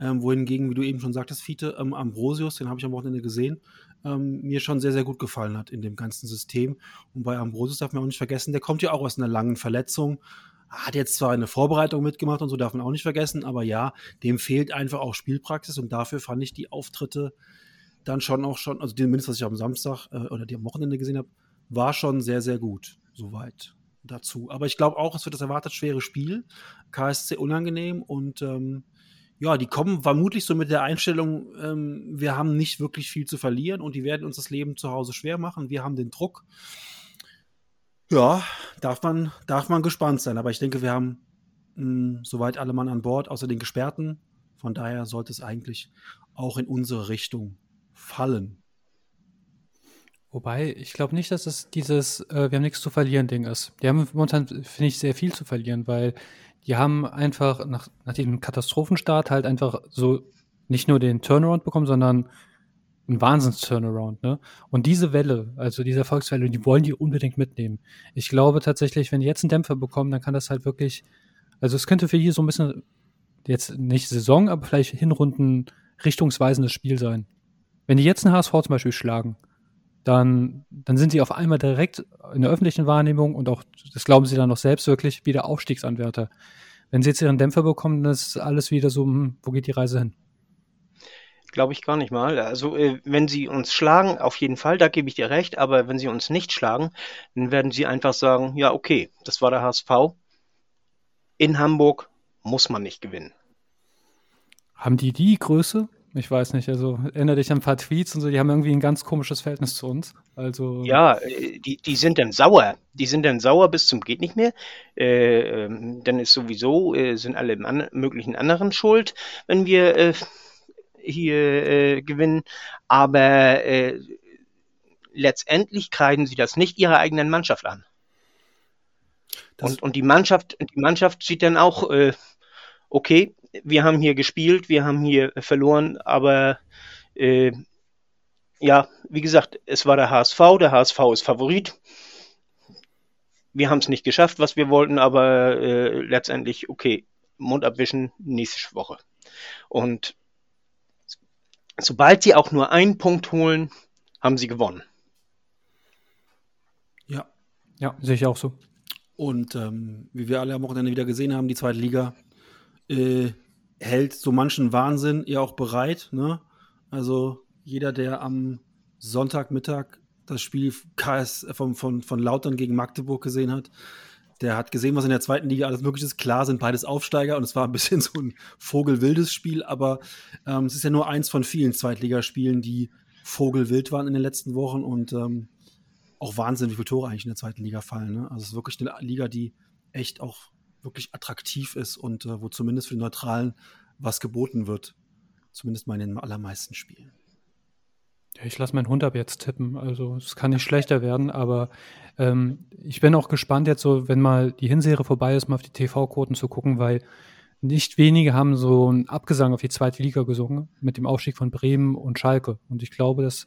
Ähm, wohingegen, wie du eben schon sagtest, Fiete, ähm, Ambrosius, den habe ich am Wochenende gesehen, ähm, mir schon sehr, sehr gut gefallen hat in dem ganzen System. Und bei Ambrosius darf man auch nicht vergessen, der kommt ja auch aus einer langen Verletzung. Hat jetzt zwar eine Vorbereitung mitgemacht und so darf man auch nicht vergessen, aber ja, dem fehlt einfach auch Spielpraxis und dafür fand ich die Auftritte dann schon auch schon, also zumindest was ich am Samstag äh, oder die am Wochenende gesehen habe, war schon sehr, sehr gut. Soweit dazu. Aber ich glaube auch, es wird das erwartet schwere Spiel. KSC unangenehm und ähm, ja, die kommen vermutlich so mit der Einstellung, ähm, wir haben nicht wirklich viel zu verlieren und die werden uns das Leben zu Hause schwer machen. Wir haben den Druck. Ja, darf man, darf man gespannt sein. Aber ich denke, wir haben mh, hm, soweit alle Mann an Bord, außer den Gesperrten. Von daher sollte es eigentlich auch in unsere Richtung fallen. Wobei, ich glaube nicht, dass es dieses äh, Wir haben nichts zu verlieren Ding ist. Die haben momentan, finde ich, sehr viel zu verlieren, weil die haben einfach nach, nach diesem Katastrophenstart halt einfach so nicht nur den Turnaround bekommen, sondern ein Wahnsinns-Turnaround, ne? Und diese Welle, also diese Erfolgswelle, die wollen die unbedingt mitnehmen. Ich glaube tatsächlich, wenn die jetzt einen Dämpfer bekommen, dann kann das halt wirklich, also es könnte für hier so ein bisschen, jetzt nicht Saison, aber vielleicht Hinrunden richtungsweisendes Spiel sein. Wenn die jetzt einen HSV zum Beispiel schlagen, dann, dann sind sie auf einmal direkt in der öffentlichen Wahrnehmung und auch, das glauben sie dann noch selbst wirklich, wieder Aufstiegsanwärter. Wenn sie jetzt ihren Dämpfer bekommen, dann ist alles wieder so, hm, wo geht die Reise hin? Glaube ich gar nicht mal. Also, äh, wenn sie uns schlagen, auf jeden Fall, da gebe ich dir recht, aber wenn sie uns nicht schlagen, dann werden sie einfach sagen, ja, okay, das war der HSV. In Hamburg muss man nicht gewinnen. Haben die die Größe? Ich weiß nicht, also erinnere dich an ein paar Tweets und so, die haben irgendwie ein ganz komisches Verhältnis zu uns. Also Ja, äh, die, die sind dann sauer. Die sind dann sauer bis zum geht nicht mehr. Äh, ähm, dann ist sowieso, äh, sind alle im an möglichen anderen schuld, wenn wir äh, hier äh, gewinnen. Aber äh, letztendlich kreiden sie das nicht ihrer eigenen Mannschaft an. Das- Und, und die Mannschaft, die Mannschaft sieht dann auch, äh, okay, wir haben hier gespielt, wir haben hier verloren, aber äh, ja, wie gesagt, es war der HSV, der HSV ist Favorit. Wir haben es nicht geschafft, was wir wollten, aber äh, letztendlich, okay, Mund abwischen, nächste Woche. Und sobald sie auch nur einen Punkt holen, haben sie gewonnen. Ja. ja, sehe ich auch so. Und ähm, wie wir alle am Wochenende wieder gesehen haben, die zweite Liga äh, hält so manchen Wahnsinn ja auch bereit. Ne? Also jeder, der am Sonntagmittag das Spiel KS von, von, von Lautern gegen Magdeburg gesehen hat, der hat gesehen, was in der zweiten Liga alles möglich ist. Klar sind beides Aufsteiger und es war ein bisschen so ein vogelwildes Spiel, aber ähm, es ist ja nur eins von vielen Zweitligaspielen, die vogelwild waren in den letzten Wochen und ähm, auch Wahnsinn, wie viele Tore eigentlich in der zweiten Liga fallen. Ne? Also es ist wirklich eine Liga, die echt auch wirklich attraktiv ist und äh, wo zumindest für die Neutralen was geboten wird. Zumindest mal in den allermeisten Spielen. Ja, ich lasse meinen Hund ab jetzt tippen. Also es kann nicht schlechter werden, aber ähm, ich bin auch gespannt jetzt so, wenn mal die Hinserie vorbei ist, mal auf die TV-Quoten zu gucken, weil nicht wenige haben so einen Abgesang auf die zweite Liga gesungen mit dem Aufstieg von Bremen und Schalke. Und ich glaube, dass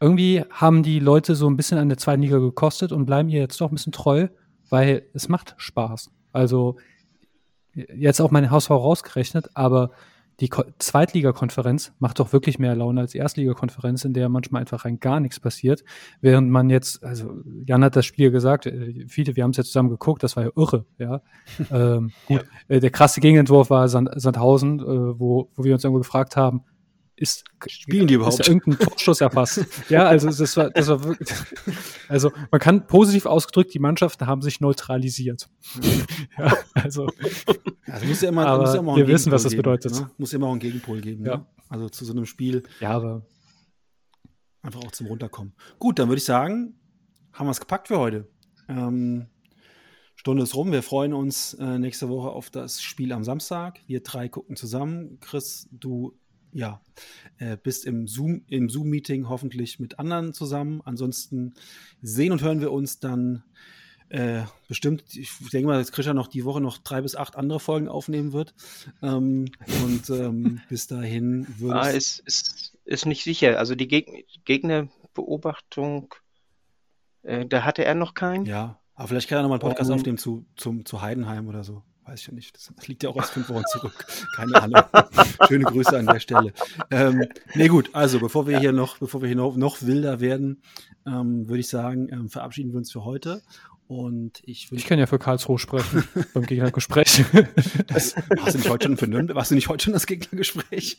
irgendwie haben die Leute so ein bisschen an der zweiten Liga gekostet und bleiben ihr jetzt doch ein bisschen treu, weil es macht Spaß. Also jetzt auch meine HSV rausgerechnet, aber die Ko Zweitligakonferenz macht doch wirklich mehr Laune als die Erstligakonferenz, in der manchmal einfach rein gar nichts passiert. Während man jetzt, also Jan hat das Spiel gesagt, äh, viele, wir haben es ja zusammen geguckt, das war ja irre, ja. ähm, gut, äh, der krasse Gegenentwurf war Sand, Sandhausen, äh, wo, wo wir uns irgendwo gefragt haben, ist, Spielen die überhaupt? ist da irgendein Torschuss erfasst? ja, also das war, das war wirklich, also man kann positiv ausgedrückt, die Mannschaften haben sich neutralisiert. ja, also Also muss ja immer, Aber muss ja immer wir wissen, was das Gegenpol bedeutet. Ne? Muss ja immer auch einen Gegenpol geben. Ja. Ne? Also zu so einem Spiel ja, aber einfach auch zum Runterkommen. Gut, dann würde ich sagen, haben wir es gepackt für heute. Ähm, Stunde ist rum. Wir freuen uns äh, nächste Woche auf das Spiel am Samstag. Wir drei gucken zusammen. Chris, du ja, äh, bist im Zoom, im Zoom-Meeting hoffentlich mit anderen zusammen. Ansonsten sehen und hören wir uns dann äh, bestimmt, ich denke mal, dass Christian noch die Woche noch drei bis acht andere Folgen aufnehmen wird. Ähm, und ähm, bis dahin würde Ah, ist, ist, ist nicht sicher. Also die Geg Gegnerbeobachtung, äh, da hatte er noch keinen. Ja, aber vielleicht kann er nochmal einen Podcast Ähm. aufnehmen zu, zum, zu Heidenheim oder so. Weiß ich ja nicht. Das, liegt ja auch erst fünf Wochen zurück. Keine Ahnung. Schöne Grüße an der Stelle. Ähm, nee, gut, also bevor wir hier noch, bevor wir hier noch, noch wilder werden, ähm, würde ich sagen, ähm, verabschieden wir uns für heute. Und ich ich kann ja für Karlsruhe sprechen beim Gegnergespräch. Das, warst, du nicht heute schon für Nürnberg, warst du nicht heute schon das Gegnergespräch?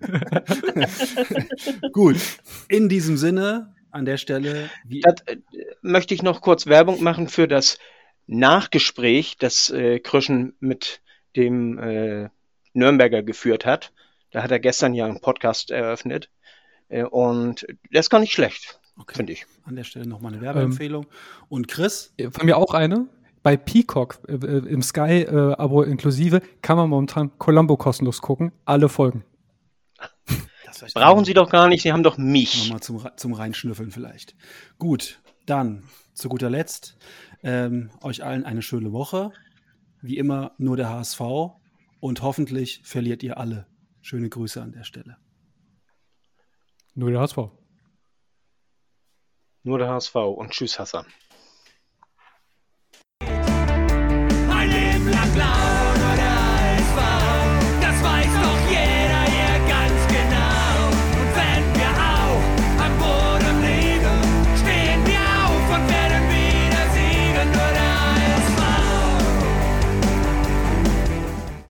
gut, in diesem Sinne, an der Stelle, wie, Das, äh, möchte ich noch kurz Werbung machen für das Nachgespräch, das äh, Kröschen mit dem äh, Nürnberger geführt hat. Da hat er gestern ja einen Podcast eröffnet. Äh, und das ist gar nicht schlecht, okay, finde ich. an der Stelle nochmal eine Werbeempfehlung. Und Chris, Von mir auch eine. Bei Peacock äh, äh, im Sky-Abo inklusive kann man momentan Columbo kostenlos gucken. Alle Folgen. Brauchen Sie doch gar nicht, Sie haben doch mich. Nochmal zum, zum Reinschnüffeln vielleicht. Gut, dann zu guter Letzt ähm, euch allen eine schöne Woche. Wie immer nur der HSV und hoffentlich verliert ihr alle. Schöne Grüße an der Stelle. Nur der HSV. Nur der HSV und tschüss Hassan. Ein Leben lang blau